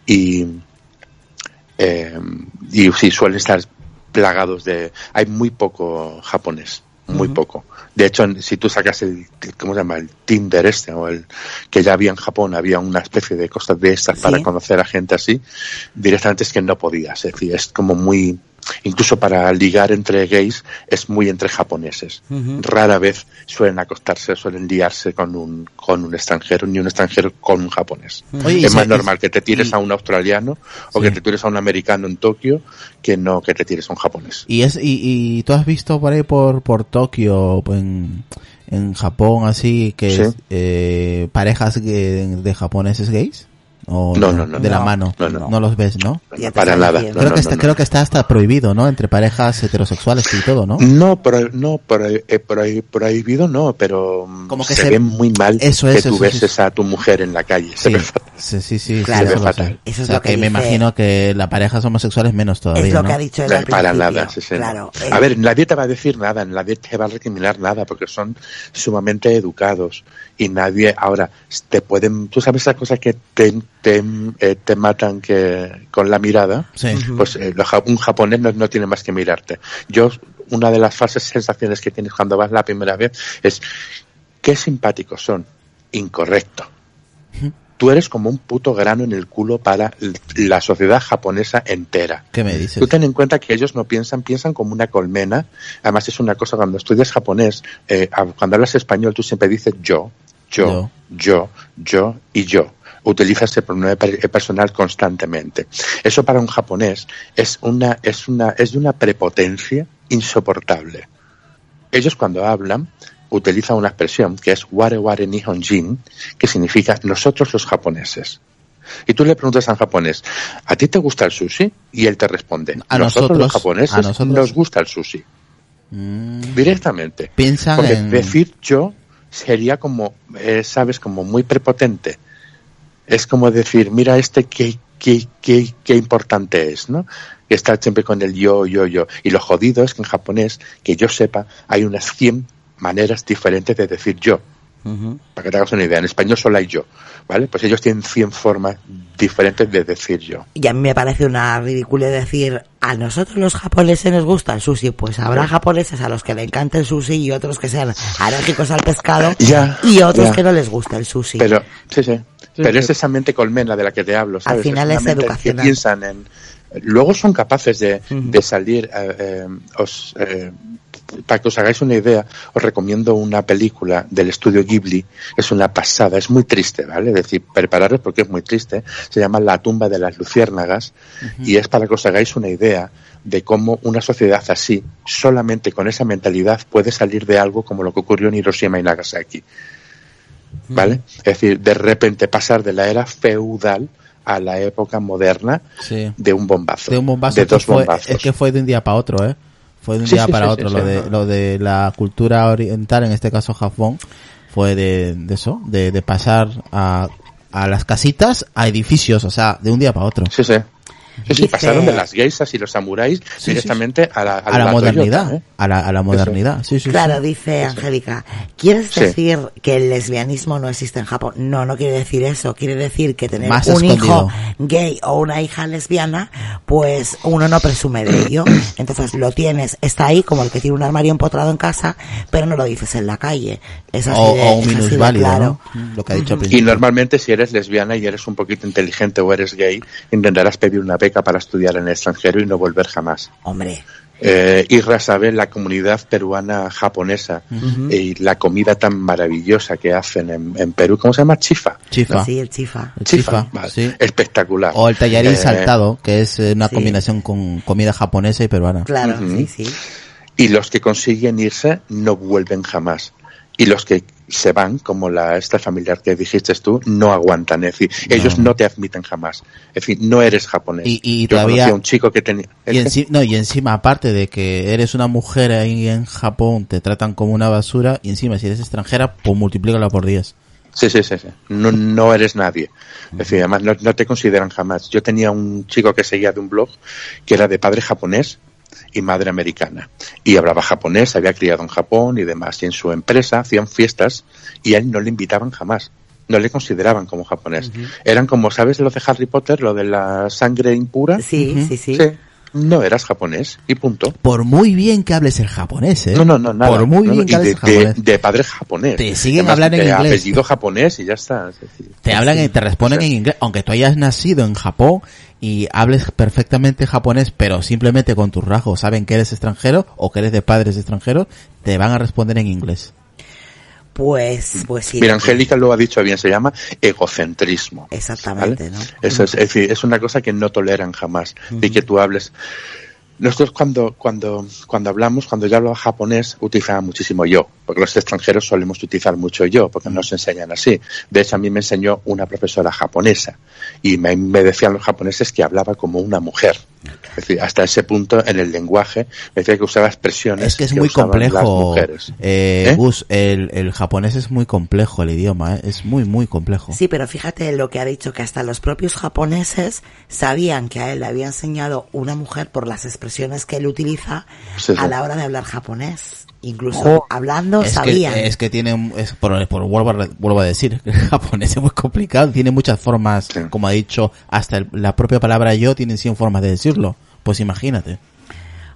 Y, eh, y sí, suelen estar plagados de... Hay muy poco japonés, muy poco. De hecho, si tú sacas el, ¿cómo se llama? El Tinder este, o el que ya había en Japón, había una especie de cosas de estas Sí. para conocer a gente así, directamente es que no podías. Es decir, es como muy... Incluso para ligar entre gays es muy entre japoneses. Rara vez suelen acostarse, suelen liarse con un, con un extranjero, ni un extranjero con un japonés. Es más normal que te tires y- a un australiano o Sí. que te tires a un americano en Tokio que no que te tires a un japonés. Y es y, y tú has visto por ahí por por Tokio en en Japón así que Sí. es, eh, parejas que- de japoneses gays o No, no, no. de la No, mano no, no. los ves no para nada. creo no, que no, está no. creo que está hasta prohibido no entre parejas heterosexuales y todo no No, pro- no prohi- eh, prohi- prohibido no, pero mm, Como que se, se- ve muy mal Eso que es, tú eso beses es. a tu mujer en la calle. Se Sí, ve fatal. sí, sí, sí, Claro. eso Fatal. Eso es o sea, lo que que me imagino que la pareja homosexual es menos todavía, es lo ¿no? que ha dicho él al para nada, sí, sí. Claro. eh, A ver, nadie te va a decir nada, nadie te va a recriminar nada, porque son sumamente educados y nadie, ahora, te pueden, tú sabes esas cosas que te, te, eh, te matan que con la mirada, Sí. pues eh, lo ja- un japonés no, no tiene más que mirarte. Yo, una de las falsas sensaciones que tienes cuando vas la primera vez es, qué simpáticos son, incorrecto. Tú eres como un puto grano en el culo para la sociedad japonesa entera. ¿Qué me dices? Tú ten en cuenta que ellos no piensan, piensan como una colmena. Además es una cosa, cuando estudias japonés, eh, cuando hablas español tú siempre dices yo, yo, yo, yo y yo. Utilizas el pronombre eh, personal constantemente. Eso para un japonés es una, es una, es de una prepotencia insoportable. Ellos cuando hablan utilizan una expresión que es ware ware nihonjin, que significa nosotros los japoneses. Y tú le preguntas a un japonés, ¿a ti te gusta el sushi? Y él te responde, A nosotros, nosotros- los japoneses nosotros- nos gusta el sushi. Mm, Directamente. piensan Porque en decir yo sería como, eh, sabes, como muy prepotente. Es como decir, mira este qué, qué, qué, qué importante es, ¿no? Que está siempre con el yo, yo, yo. Y lo jodido es que en japonés, que yo sepa, hay unas 100 maneras diferentes de decir yo. Para que te hagas una idea. En español solo hay yo, ¿vale? Pues ellos tienen 100 formas diferentes de decir yo. Y a mí me parece una ridícula decir, a nosotros los japoneses nos gusta el sushi, pues habrá japoneses a los que le encanta el sushi y otros que sean alérgicos al pescado Ya, y otros ya. que no les gusta el sushi. Pero, sí, sí. Pero sí. es esa mente colmena de la que te hablo, ¿sabes? final es mente educacional. Que piensan en... Luego son capaces de, de salir... eh, eh, os, eh, para que os hagáis una idea, os recomiendo una película del estudio Ghibli. Es una pasada, es muy triste, ¿vale? Es decir, prepararos porque es muy triste. Se llama La tumba de las luciérnagas y es para que os hagáis una idea de cómo una sociedad así, solamente con esa mentalidad, puede salir de algo como lo que ocurrió en Hiroshima y Nagasaki. ¿Vale? Es decir, de repente pasar de la era feudal a la época moderna sí. de un bombazo. de un bombazo De dos fue- bombazos. es que fue de un día para otro eh fue de un Sí, día sí, para sí, otro lo de lo de la cultura oriental en este caso Japón fue de, de eso de, de pasar a a las casitas a edificios o sea de un día para otro Sí, sí. Sí, sí, pasaron de las geisas y los samuráis Sí, directamente a la, A la la modernidad, Toyota, ¿eh? a la, a la modernidad, sí, sí. Claro, sí. dice Angélica, ¿quieres Sí. decir que el lesbianismo no existe en Japón? No, no quiere decir eso. Quiere decir que tener Más un escondido. hijo gay o una hija lesbiana, pues uno no presume de ello. Entonces lo tienes, está ahí como el que tiene un armario empotrado en casa, pero no lo dices en la calle. Es así O, de, o un minusválido, claro. ¿no? Lo que ha dicho al Y principio. normalmente si eres lesbiana y eres un poquito inteligente o eres gay, intentarás pedir una beca para estudiar en el extranjero y no volver jamás. Hombre, Eh, Irra sabe la comunidad peruana japonesa y la comida tan maravillosa que hacen en, en Perú. ¿Cómo se llama? Chifa. Chifa. sí, el chifa. El chifa, Vale. sí. Espectacular. O el tallarín Eh, saltado, que es eh, una sí. combinación con comida japonesa y peruana. Claro, Ujú. sí, sí. Y los que consiguen irse no vuelven jamás. Y los que se van, como la esta familiar que dijiste tú, no aguantan. Es decir, ellos no te admiten jamás. Es decir, no eres japonés. Y- y Yo todavía- un chico que tenía... Y, enci- no, y encima, aparte de que eres una mujer ahí en Japón, te tratan como una basura, y encima, si eres extranjera, pues multiplícala por 10. Sí, sí, sí, sí. No, no eres nadie. Es decir, además no, no te consideran jamás. Yo tenía un chico que seguía de un blog que era de padre japonés y madre americana. Y hablaba japonés, se había criado en Japón y demás. Y en su empresa hacían fiestas y a él no le invitaban jamás. No le consideraban como japonés. Eran como, ¿sabes lo de Harry Potter? Lo de la sangre impura. Sí, sí, sí. Sí. No eras japonés y punto. Por muy bien que hables el japonés, ¿eh? No, no, no, nada. Por muy No, no, bien que hables de, el japonés. de, de padre japonés. Te siguen Además, hablando en inglés. apellido japonés y ya está. Es decir, Te hablan y te responden en inglés, aunque tú hayas nacido en Japón y hables perfectamente japonés, pero simplemente con tus rasgos saben que eres extranjero o que eres de padres extranjeros, te van a responder en inglés. Pues, pues sí. Mira, Angélica lo ha dicho bien, se llama egocentrismo. Exactamente, ¿vale? ¿no? Eso es, es decir, es una cosa que no toleran jamás, de que tú hables. Nosotros cuando, cuando, cuando hablamos, cuando yo hablaba japonés, utilizaba muchísimo yo, porque los extranjeros solemos utilizar mucho yo, porque nos enseñan así. De hecho, a mí me enseñó una profesora japonesa, y me, me decían los japoneses que hablaba como una mujer. Es decir, hasta ese punto en el lenguaje, me decía que usaba expresiones Es que es muy complejo, eh, ¿Eh? Gus, el, el japonés es muy complejo el idioma, ¿eh? es muy, muy complejo. Sí, pero fíjate lo que ha dicho, que hasta los propios japoneses sabían que a él le había enseñado una mujer por las expresiones que él utiliza Sí, sí. a la hora de hablar japonés. Incluso hablando es sabían. que, es que tiene, es por, por- vuelvo, a, re- vuelvo a decir, el japonés es muy complicado, tiene muchas formas, Sí. como ha dicho, hasta el- la propia palabra yo tiene 100 formas de decirlo. Pues imagínate.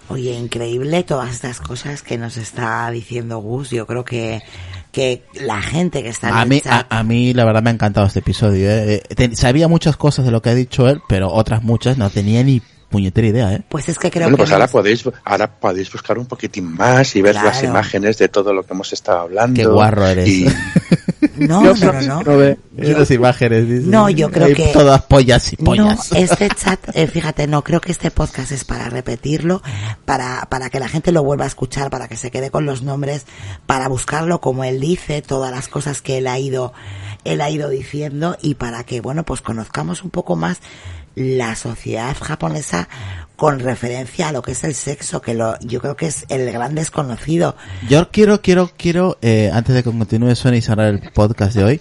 Oye, increíble todas estas cosas que nos está diciendo Gus. Yo creo que, que la gente que está en A el mí, chat... a, a mí la verdad me ha encantado este episodio. ¿eh? Eh, sabía muchas cosas de lo que ha dicho él, pero otras muchas no tenía ni puñetera idea. ¿eh? Pues es que creo bueno, que pues ahora podéis, ahora podéis buscar un poquitín más y ver Claro. las imágenes de todo lo que hemos estado hablando. Qué guarro eres. Y, No, no, no, no. no ve. Yo- Las imágenes. dice. No, yo creo Hay que- Todas pollas y pollas. No, este chat, eh, fíjate, no creo que este podcast es para repetirlo, para, para que la gente lo vuelva a escuchar, para que se quede con los nombres, para buscarlo como él dice, todas las cosas que él ha ido, él ha ido diciendo y para que, bueno, pues conozcamos un poco más la sociedad japonesa con referencia a lo que es el sexo, que lo, yo creo que es el gran desconocido. Yo quiero, quiero, quiero, eh, antes de que continúe Sony y cerrar el podcast de hoy,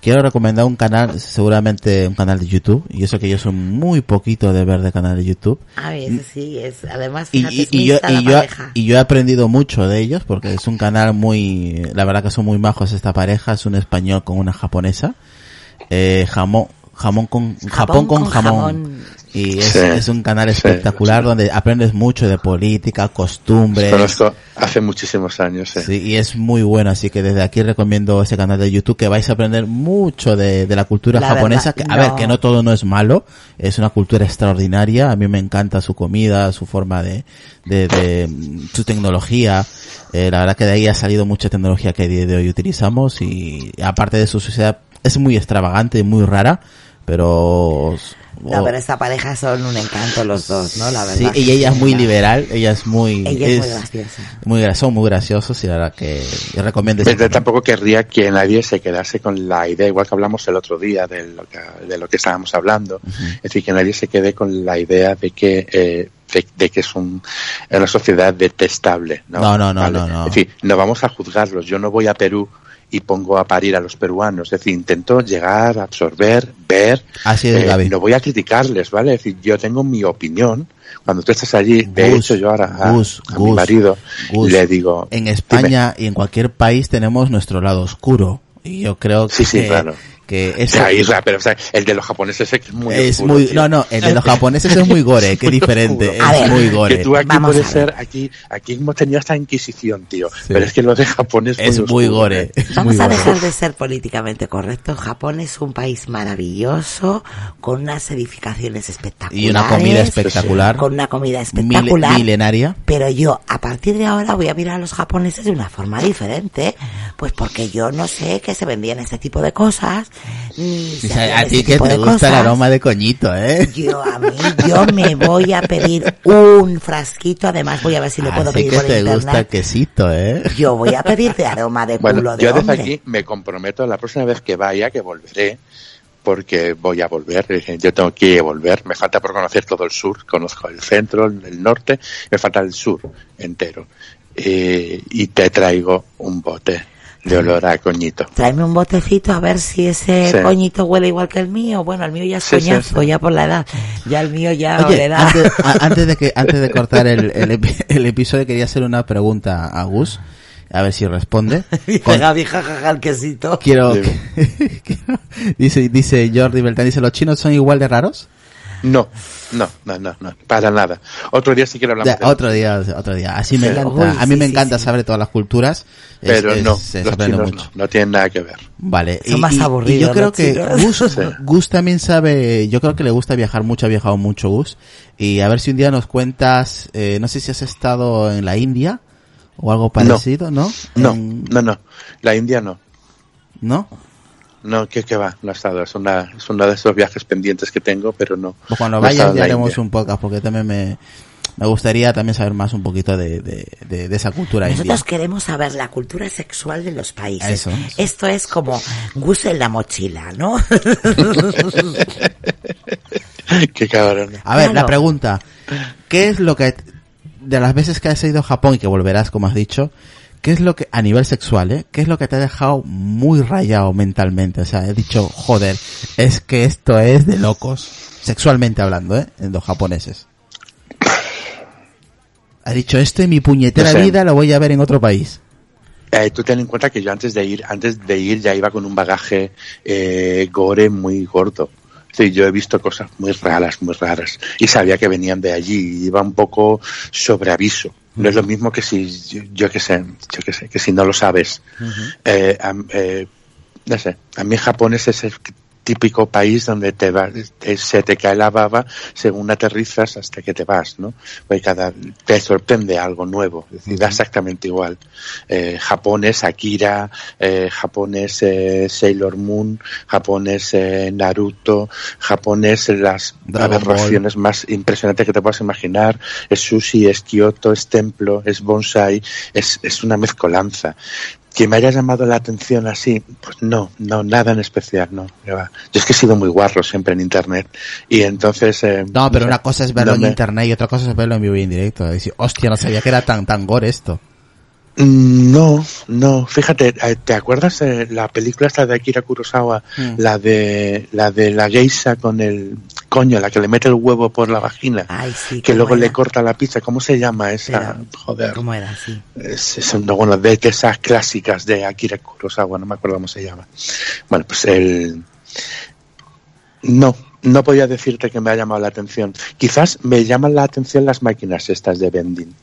quiero recomendar un canal, seguramente un canal de YouTube, y eso que yo soy muy poquito de ver de canal de YouTube. A ver, ese sí, es, además, Y, fíjate, y- es y yo, y, yo, y yo he aprendido mucho de ellos porque es un canal muy, la verdad que son muy majos esta pareja, es un español con una japonesa, eh, jamón, jamón con, Japón, con, con jamón. jamón. Y es, Sí, es un canal sí, espectacular donde aprendes mucho de política, costumbres. conozco hace muchísimos años. sí. Sí, y es muy bueno, así que desde aquí recomiendo ese canal de YouTube que vais a aprender mucho de, de la cultura La japonesa, verdad, que, a no. ver, que no todo no es malo, es una cultura extraordinaria, a mí me encanta su comida, su forma de, de, de su tecnología, eh, la verdad que de ahí ha salido mucha tecnología que a día de hoy utilizamos y aparte de su sociedad es muy extravagante y muy rara, pero... No, oh, pero esta pareja son un encanto los dos, ¿no? La verdad. Sí, y ella es muy liberal, ella es muy... Ella es muy graciosa. muy gra- son muy graciosos y la verdad que yo recomiendo Pero tampoco querría que nadie se quedase con la idea, igual que hablamos el otro día de lo que, de lo que estábamos hablando, es decir, que nadie se quede con la idea de que eh, de, de que es un, una sociedad detestable. No, No, no, no, ¿Vale? no, no. Es decir, no vamos a juzgarlos. Yo no voy a Perú y pongo a parir a los peruanos. Es decir, intento llegar, absorber, ver. Así es, Eh, Gaby. no voy a criticarles, ¿vale? Es decir, yo tengo mi opinión. Cuando tú estás allí, de Gus, hecho yo ahora a, Gus, a mi marido le digo... En España y en cualquier país tenemos nuestro lado oscuro. Y yo creo que, Sí, sí, claro. Que eso Ya, Isra, pero o sea, el de los japoneses es muy es oscuro, muy, tío. no, no, el de los japoneses es muy gore, que es diferente, es ver, muy Que gore. tú aquí Vamos puedes ser, aquí, aquí hemos tenido esta inquisición, tío. Pero es que lo de Japón es, Es muy oscuro, gore. ¿eh? es Vamos muy a gore. dejar de ser políticamente correctos. Japón es un país maravilloso, con unas edificaciones espectaculares. Y una comida espectacular, Con una comida mil- espectacular. milenaria. Pero yo, a partir de ahora, voy a mirar a los japoneses de una forma diferente. Pues porque yo no sé que se vendían ese tipo de cosas. Ni a ti que tipo te de gusta el aroma de coñito, ¿eh? Yo a mí, yo me voy a pedir un frasquito, además voy a ver si lo puedo Así pedir que por te gusta quesito, ¿eh? Yo voy a pedir de aroma de culo Bueno, de yo desde hombre. aquí me comprometo la próxima vez que vaya, que volveré, porque voy a volver, eh, yo tengo que volver, me falta por conocer todo el sur, conozco el centro, el norte, me falta el sur entero. Eh, y te traigo un bote de olor a coñito. Tráeme un botecito a ver si ese Sí. coñito huele igual que el mío. Bueno, el mío ya es Sí, coñazo, sí. ya por la edad. Ya el mío ya Oye, le da. antes, a- antes de que antes de cortar el, el, epi- el episodio quería hacer una pregunta a Gus, a ver si responde. Con- Gaby, jajaja, el quesito. quiero- dice dice Jordi Beltrán dice los chinos son igual de raros. No, no, no, no, no, para nada. Otro día sí quiero hablar otro día, otro día. Así me encanta. Uy, a mí sí, me sí, encanta sí. saber todas las culturas. Es- Pero es- no, se los aprende chinos mucho. no, no tienen nada que ver. Vale. Son más aburridos yo creo que. Gus. Gus también sabe, yo creo que le gusta viajar mucho, ha viajado mucho Gus. Y a ver si un día nos cuentas, eh, no sé si has estado en la India o algo parecido, ¿no? No, En- no, no. La India no. ¿No? No, que, que va, no ha estado. Es, una, es uno de esos viajes pendientes que tengo, pero no. Pues cuando no vayas ya haremos un podcast porque también me, me gustaría también saber más un poquito de, de, de, de esa cultura india. Nosotros queremos saber la cultura sexual de los países. Eso, eso. Esto es como Gus en la mochila, ¿no? Qué cabrón. A ver, Claro. la pregunta. ¿Qué es lo que, de las veces que has ido a Japón y que volverás, como has dicho, qué es lo que, a nivel sexual, eh, qué es lo que te ha dejado muy rayado mentalmente? O sea, he dicho, joder, es que esto es de locos. Sexualmente hablando, eh, en los japoneses. Ha dicho, esto en mi puñetera No sé. vida lo voy a ver en otro país. Eh, tú ten en cuenta que yo antes de ir, antes de ir ya iba con un bagaje eh, gore muy gordo. Sí, yo he visto cosas muy raras, muy raras. Y sabía que venían de allí. Iba un poco sobre aviso. No es lo mismo que si, yo, yo que sé, yo que sé, que si no lo sabes. Eh, eh, no sé, a mí Japón es ese típico país donde te va, te- se te cae la baba según aterrizas hasta que te vas, ¿no? Pues cada, te sorprende algo nuevo, es decir, da exactamente igual. Eh, Japón es Akira, eh, Japón es eh, Sailor Moon, Japón es eh, Naruto, Japón es las Dragon aberraciones más impresionantes que te puedas imaginar, es sushi, es Kyoto, es templo, es bonsai, es, es una mezcolanza que me haya llamado la atención así, pues no, no, nada en especial, no. Yo es que he sido muy guarro siempre en internet y entonces... eh, No, pero una cosa es verlo no en me- internet y otra cosa es verlo en vivo y en directo. Decir, hostia, no sabía que era tan, tan gore esto. Mm, No, no, fíjate, eh, ¿te acuerdas de la película esta de Akira Kurosawa, Mm. la de la de la geisha con el coño, la que le mete el huevo por la vagina, Ay, sí. que ¿cómo luego le corta la pizza, ¿cómo se llama esa? Joder. ¿Cómo era? Sí. Es, es una, bueno, de, de esas clásicas de Akira Kurosawa, no me acuerdo cómo se llama. Bueno, pues el... No, no podía decirte que me ha llamado la atención. Quizás me llaman la atención las máquinas estas de vending.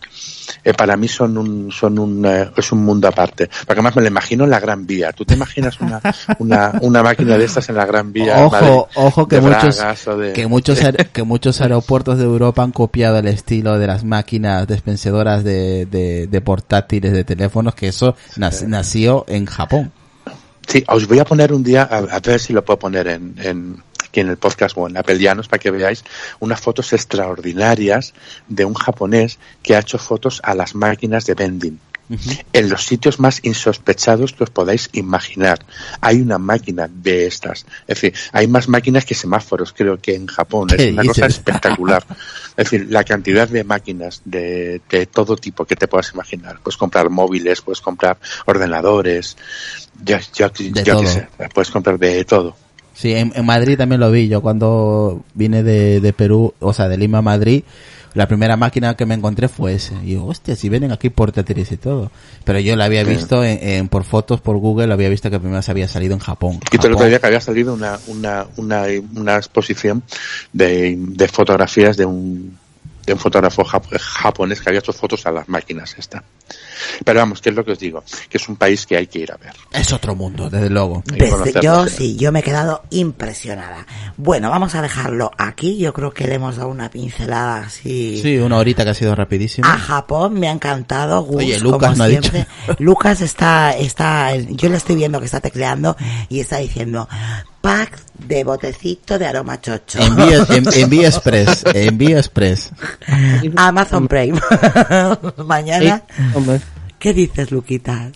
Eh, para mí son un, son un, eh, es un mundo aparte. Porque además me lo imagino en la Gran Vía. ¿Tú te imaginas una, una, una máquina de estas en la Gran Vía? Ojo, Madrid, ojo que muchos, de- que muchos, aer- que muchos aeropuertos de Europa han copiado el estilo de las máquinas despensadoras de, de, de portátiles de teléfonos, que eso nac- nació en Japón. Sí, os voy a poner un día, a, a ver si lo puedo poner en, en- aquí en el podcast o en para que veáis unas fotos extraordinarias de un japonés que ha hecho fotos a las máquinas de vending. en los sitios más insospechados que os podáis imaginar. Hay una máquina de estas. Es decir, hay más máquinas que semáforos, creo que en Japón. ¿Qué Es una cosa espectacular. Es decir, la cantidad de máquinas de, de todo tipo que te puedas imaginar. Puedes comprar móviles, puedes comprar ordenadores, De yo todo. qué sé, puedes comprar de todo. Sí, en, en Madrid también lo vi. Yo cuando vine de, de Perú, o sea, de Lima a Madrid, la primera máquina que me encontré fue ese. Y digo, hostia, si vienen aquí portátiles y todo. Pero yo la había visto en, en- por fotos, por Google, había visto que primero se había salido en Japón. Y Japón. día que había salido una, una, una, una exposición de, de fotografías de un, de un fotógrafo jap- japonés que había hecho fotos a las máquinas esta. Pero vamos, ¿qué es lo que os digo? Que es un país que hay que ir a ver. Es otro mundo, desde luego. Que Desde- yo sí. sí, yo me he quedado impresionada. Bueno, vamos a dejarlo aquí. Yo creo que le hemos dado una pincelada así. Sí, una horita que ha sido rapidísima. A Japón me ha encantado. Gus, Oye, Lucas como no ha dicho. siempre. Lucas está, está, yo le estoy viendo que está tecleando y está diciendo pack de botecito de aroma chocho. Envío, en- envío express, envío express. Amazon Prime. Mañana. ¿Qué dices, Luquitas?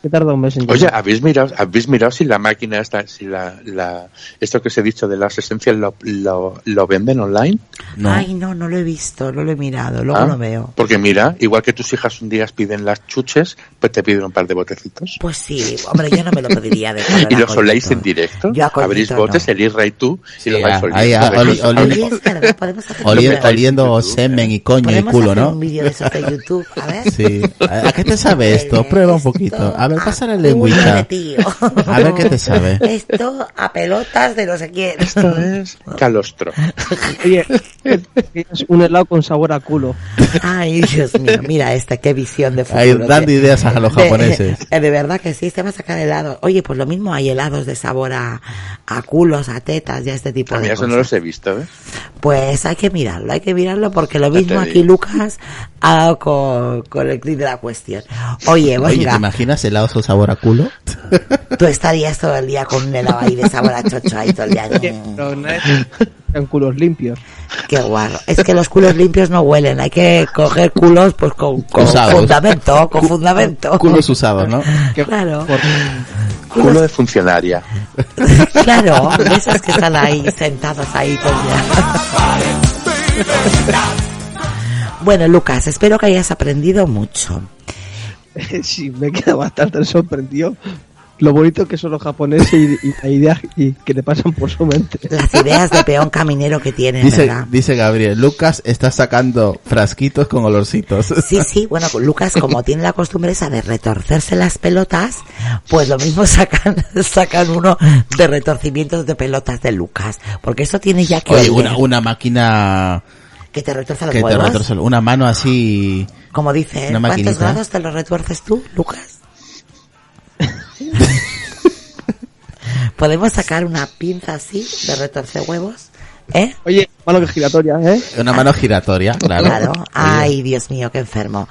Que tarda un mes en Oye, llegar. ¿habéis mirado, habéis mirado si la máquina esta, si la, la, esto que os he dicho de las esencias lo, lo, lo venden online? No. Ay, no, no lo he visto, no lo he mirado, luego Ah, lo veo. Porque mira, igual que tus hijas un día piden las chuches, pues te piden un par de botecitos. Pues sí, hombre, yo no me lo pediría de Y los oléis en directo. Yo Abrís no. botes, el Isra y tú, y los vais oliendo. oliendo. Oye, semen y coño y culo, hacer ¿no? un vídeo de esos de YouTube, a ver. Sí. ¿A a qué te sabe esto? Prueba un poquito. A ver, pasa la lengüita. Tío. A ver qué te sabe. Esto a pelotas de no sé quién. Esto es calostro. Oye, es un helado con sabor a culo. Ay, Dios mío, mira este, qué visión de futuro. Ahí dando De- ideas a los japoneses. eh, De, verdad que sí, se va a sacar helado. Oye, pues lo mismo hay helados de sabor a, a culos, a tetas y a este tipo A mí de eso cosas. no los he visto, ¿eh? Pues hay que mirarlo, hay que mirarlo porque lo mismo aquí. Lucas ha dado con, con el clip de la cuestión. Oye, Oye, ¿te venga, imaginas helados con sabor a culo? tú estarías todo el día con un helado ahí de sabor a chocho ahí todo el día. Pero no es en culos limpios. Qué guarro. Es que los culos limpios no huelen, hay que coger culos pues con, con Usados. fundamento, con fundamento. Culos usados, ¿no? Claro, Culo de funcionaria. claro, esos que están ahí sentados ahí todo el día. Bueno, Lucas, espero que hayas aprendido mucho. sí, me queda bastante sorprendido lo bonito que son los japoneses y, y la idea y que le pasan por su mente. Las ideas de peón caminero que tienen, Dice, ¿verdad? dice Gabriel, Lucas está sacando frasquitos con olorcitos. Sí, sí, bueno, Lucas, como tiene la costumbre esa de retorcerse las pelotas, pues lo mismo sacan, sacan uno de retorcimientos de pelotas de Lucas. Porque eso tiene ya que Oye, una, una máquina que te retuerce los que te huevos. retorce, una mano así... Como dice, Una ¿cuántos maquinita. grados te los retuerces tú, Lucas? ¿Podemos sacar una pinza así de retorcer huevos? ¿Eh? Oye, mano que giratoria, ¿eh? Una mano giratoria, claro. Claro. Ay, Dios mío, qué enfermo.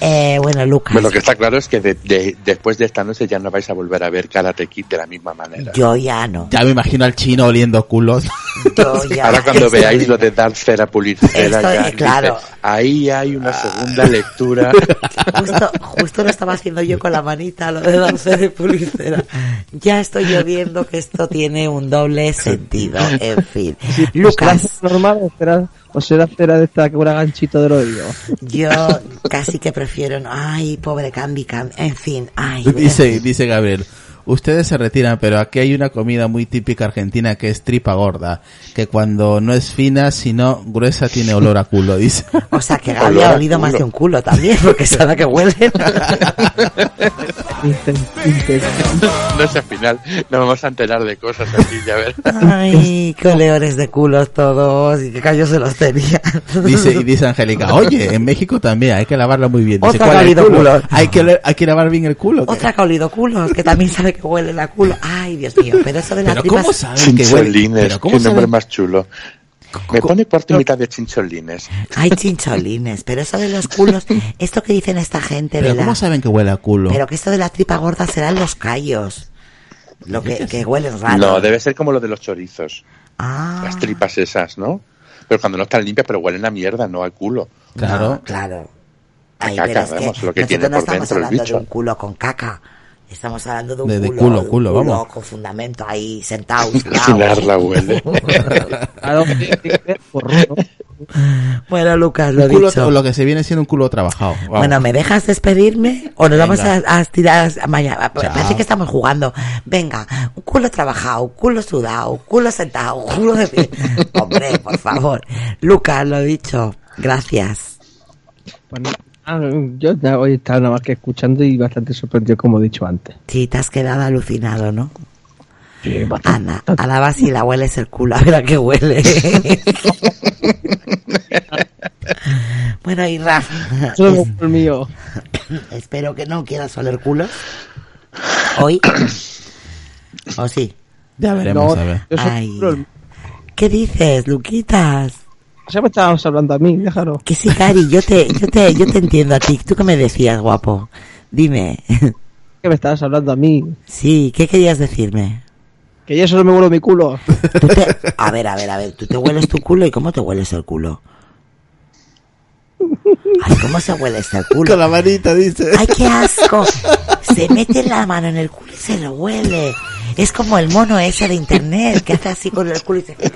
Eh, bueno, Lucas. Pero lo que está claro es que de- de- después de esta noche ya no vais a volver a ver Karate Kid de la misma manera. Yo ya no. Ya me imagino al chino oliendo culos. Yo ya. Ahora cuando veáis lo de dar cera pulir cera, Esto, ya eh, dice, claro. ahí hay una segunda lectura. Justo, justo lo estaba haciendo yo con la manita, lo de darse de pulicera. Ya estoy yo viendo que esto tiene un doble sentido. En fin. Lucas, ¿Será normal o o será cera de esta que una ganchito del oído? yo casi que prefiero. no- Ay, pobre Cambi, Cambi. En fin, ay. dice, dice Gabriel. Ustedes se retiran, pero aquí hay una comida muy típica argentina que es tripa gorda, que cuando no es fina, sino gruesa tiene olor a culo, dice. O sea, que Gaby ha olido más de un culo también, porque sabe que inten- No sé, al final nos vamos a enterar de cosas así, ya ver. Ay, qué de culos todos y qué callos se los tenía. Dice, y dice Angélica, oye, en México también hay que lavarlo muy bien. Dice, Otra ¿cuál que ha olido culo? culo. Hay que, hay que lavar bien el culo. Otra que ha olido culos, que también sabe que huele a culo. Ay, Dios mío, pero eso de las Pero tripas... ¿cómo saben que huele? Chincholines, Pero ¿cómo qué nombre saben? más chulo. Me pone cuarto y mitad de chincholines. Hay chincholines, pero eso de los culos, esto que dicen esta gente de Pero la... ¿cómo saben que huele a culo? Pero que esto de la tripa gorda serán los callos. Lo que, que huelen raro. No, debe ser como lo de los chorizos. Ah, Las tripas esas, ¿no? Pero cuando no están limpias, pero huelen a mierda, no a culo. Claro. no, claro. Ay, caca, pero es vamos, que lo que tiene no por estamos dentro el hablando de bicho. un culo con caca. Estamos hablando de un De- de culo, culo, un culo, vamos. con fundamento ahí sentado. Sin bueno, Lucas, lo culo, dicho. lo que se viene siendo un culo trabajado. Vamos. Bueno, ¿me dejas despedirme? ¿O nos vamos a, a estirar a mañana? Chao. Parece que estamos jugando. Venga, un culo trabajado, culo sudado, culo sentado, culo de pie. Hombre, por favor. Lucas, lo dicho. Gracias. Bueno, ah, yo ya hoy estaba nada más que escuchando y bastante sorprendido, como he dicho antes. Sí, te has quedado alucinado, ¿no? Sí, bastante. Ana, alaba si la hueles el culo, a ver a qué huele. bueno, y Raf, Solo el mío. espero que no quieras oler culos. Hoy. ¿O sí? Ya veremos, No, a ver. Ay. ¿Qué dices, Luquitas? Ya me estabas hablando a mí, déjalo. Que sí, Cari, yo te, yo te, yo te entiendo a ti. ¿Tú qué me decías, guapo? Dime. Que me estabas hablando a mí. Sí, ¿qué querías decirme? Que yo solo me huelo mi culo. Tú te- A ver, a ver, a ver, tú te hueles tu culo y cómo te hueles el culo. Ay, ¿cómo se huele este culo? Con la manita, dice. ¡Ay, qué asco! Se mete la mano en el culo y se lo huele. Es como el mono ese de internet que hace así con el culo y se que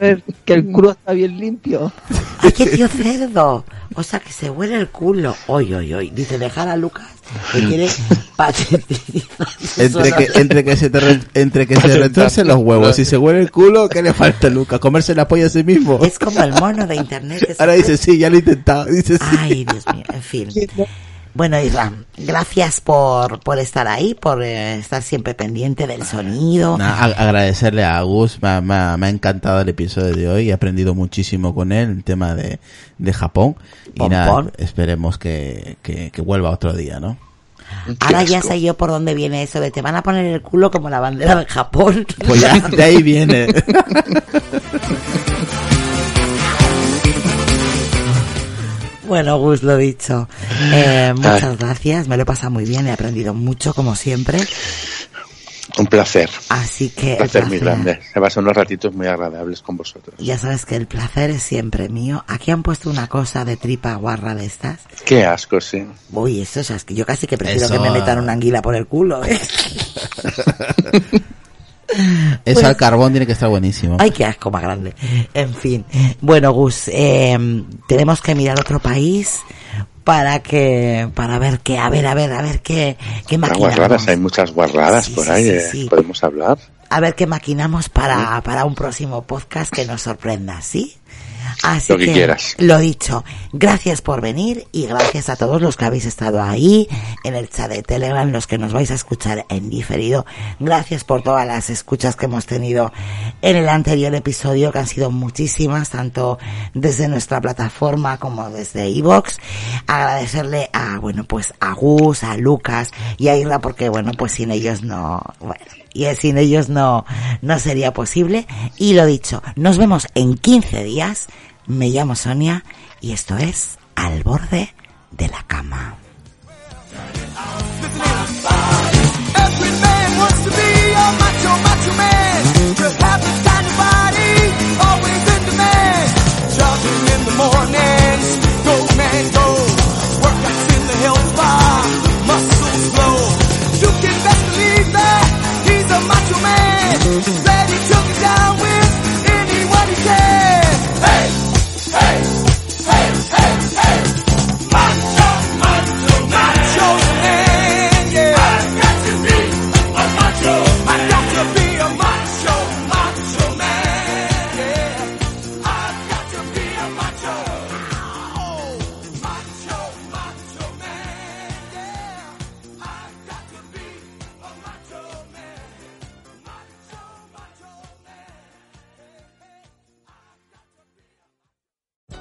ver que el culo está bien limpio. ¡Ay, qué tío cerdo! O sea, que se huele el culo. Oy, oy, oy. Dice, dejar a Lucas que quiere. Entre que, entre que se, re- entre que se retuercen los huevos y se huele el culo, ¿qué le falta, Luca? ¿Comerse la polla a sí mismo? Es como el mono de internet. que se Ahora dice, sí, ya lo he intentado. Dice, sí. Ay, Dios mío, en fin. Bueno, Isra, gracias por, por estar ahí, por eh, estar siempre pendiente del sonido. Agradecerle a Gus, me, ha- me me ha encantado el episodio de hoy, he aprendido muchísimo con él, el tema de, de Japón. Y nada, esperemos que, que, que vuelva otro día, ¿no? Ahora ya sé yo por dónde viene eso de te van a poner el culo como la bandera de Japón. Pues ya, de ahí viene. Bueno, Gus, lo dicho. Eh, muchas gracias, me lo he pasado muy bien, he aprendido mucho como siempre. Un placer. Así que... Un el placer muy placer- grande. Se pasan unos ratitos muy agradables con vosotros. Ya sabes que el placer es siempre mío. Aquí han puesto una cosa de tripa guarra de estas. Qué asco, sí. Uy, eso es que yo casi que prefiero Eso, que me metan una anguila por el culo. ¿eh? Eso al carbón tiene que estar buenísimo. Ay, qué asco más grande. En fin. Bueno, Gus, eh, tenemos que mirar otro país para que, para ver qué, a ver, a ver, a ver qué, qué maquinamos. guarradas, hay muchas guarradas Sí, por sí, ahí. sí, eh. sí. Podemos hablar. A ver qué maquinamos para, para un próximo podcast que nos sorprenda, ¿sí? Así Lo que quieras. Lo dicho, gracias por venir y gracias a todos los que habéis estado ahí en el chat de Telegram, los que nos vais a escuchar en diferido. Gracias por todas las escuchas que hemos tenido en el anterior episodio, que han sido muchísimas, tanto desde nuestra plataforma como desde iVoox. Agradecerle a, bueno, pues a Gus, a Lucas y a Irla, porque bueno, pues sin ellos no, bueno, y sin ellos no, no sería posible. Y lo dicho, nos vemos en 15 días. Me llamo Sonia y esto es Al borde de la cama.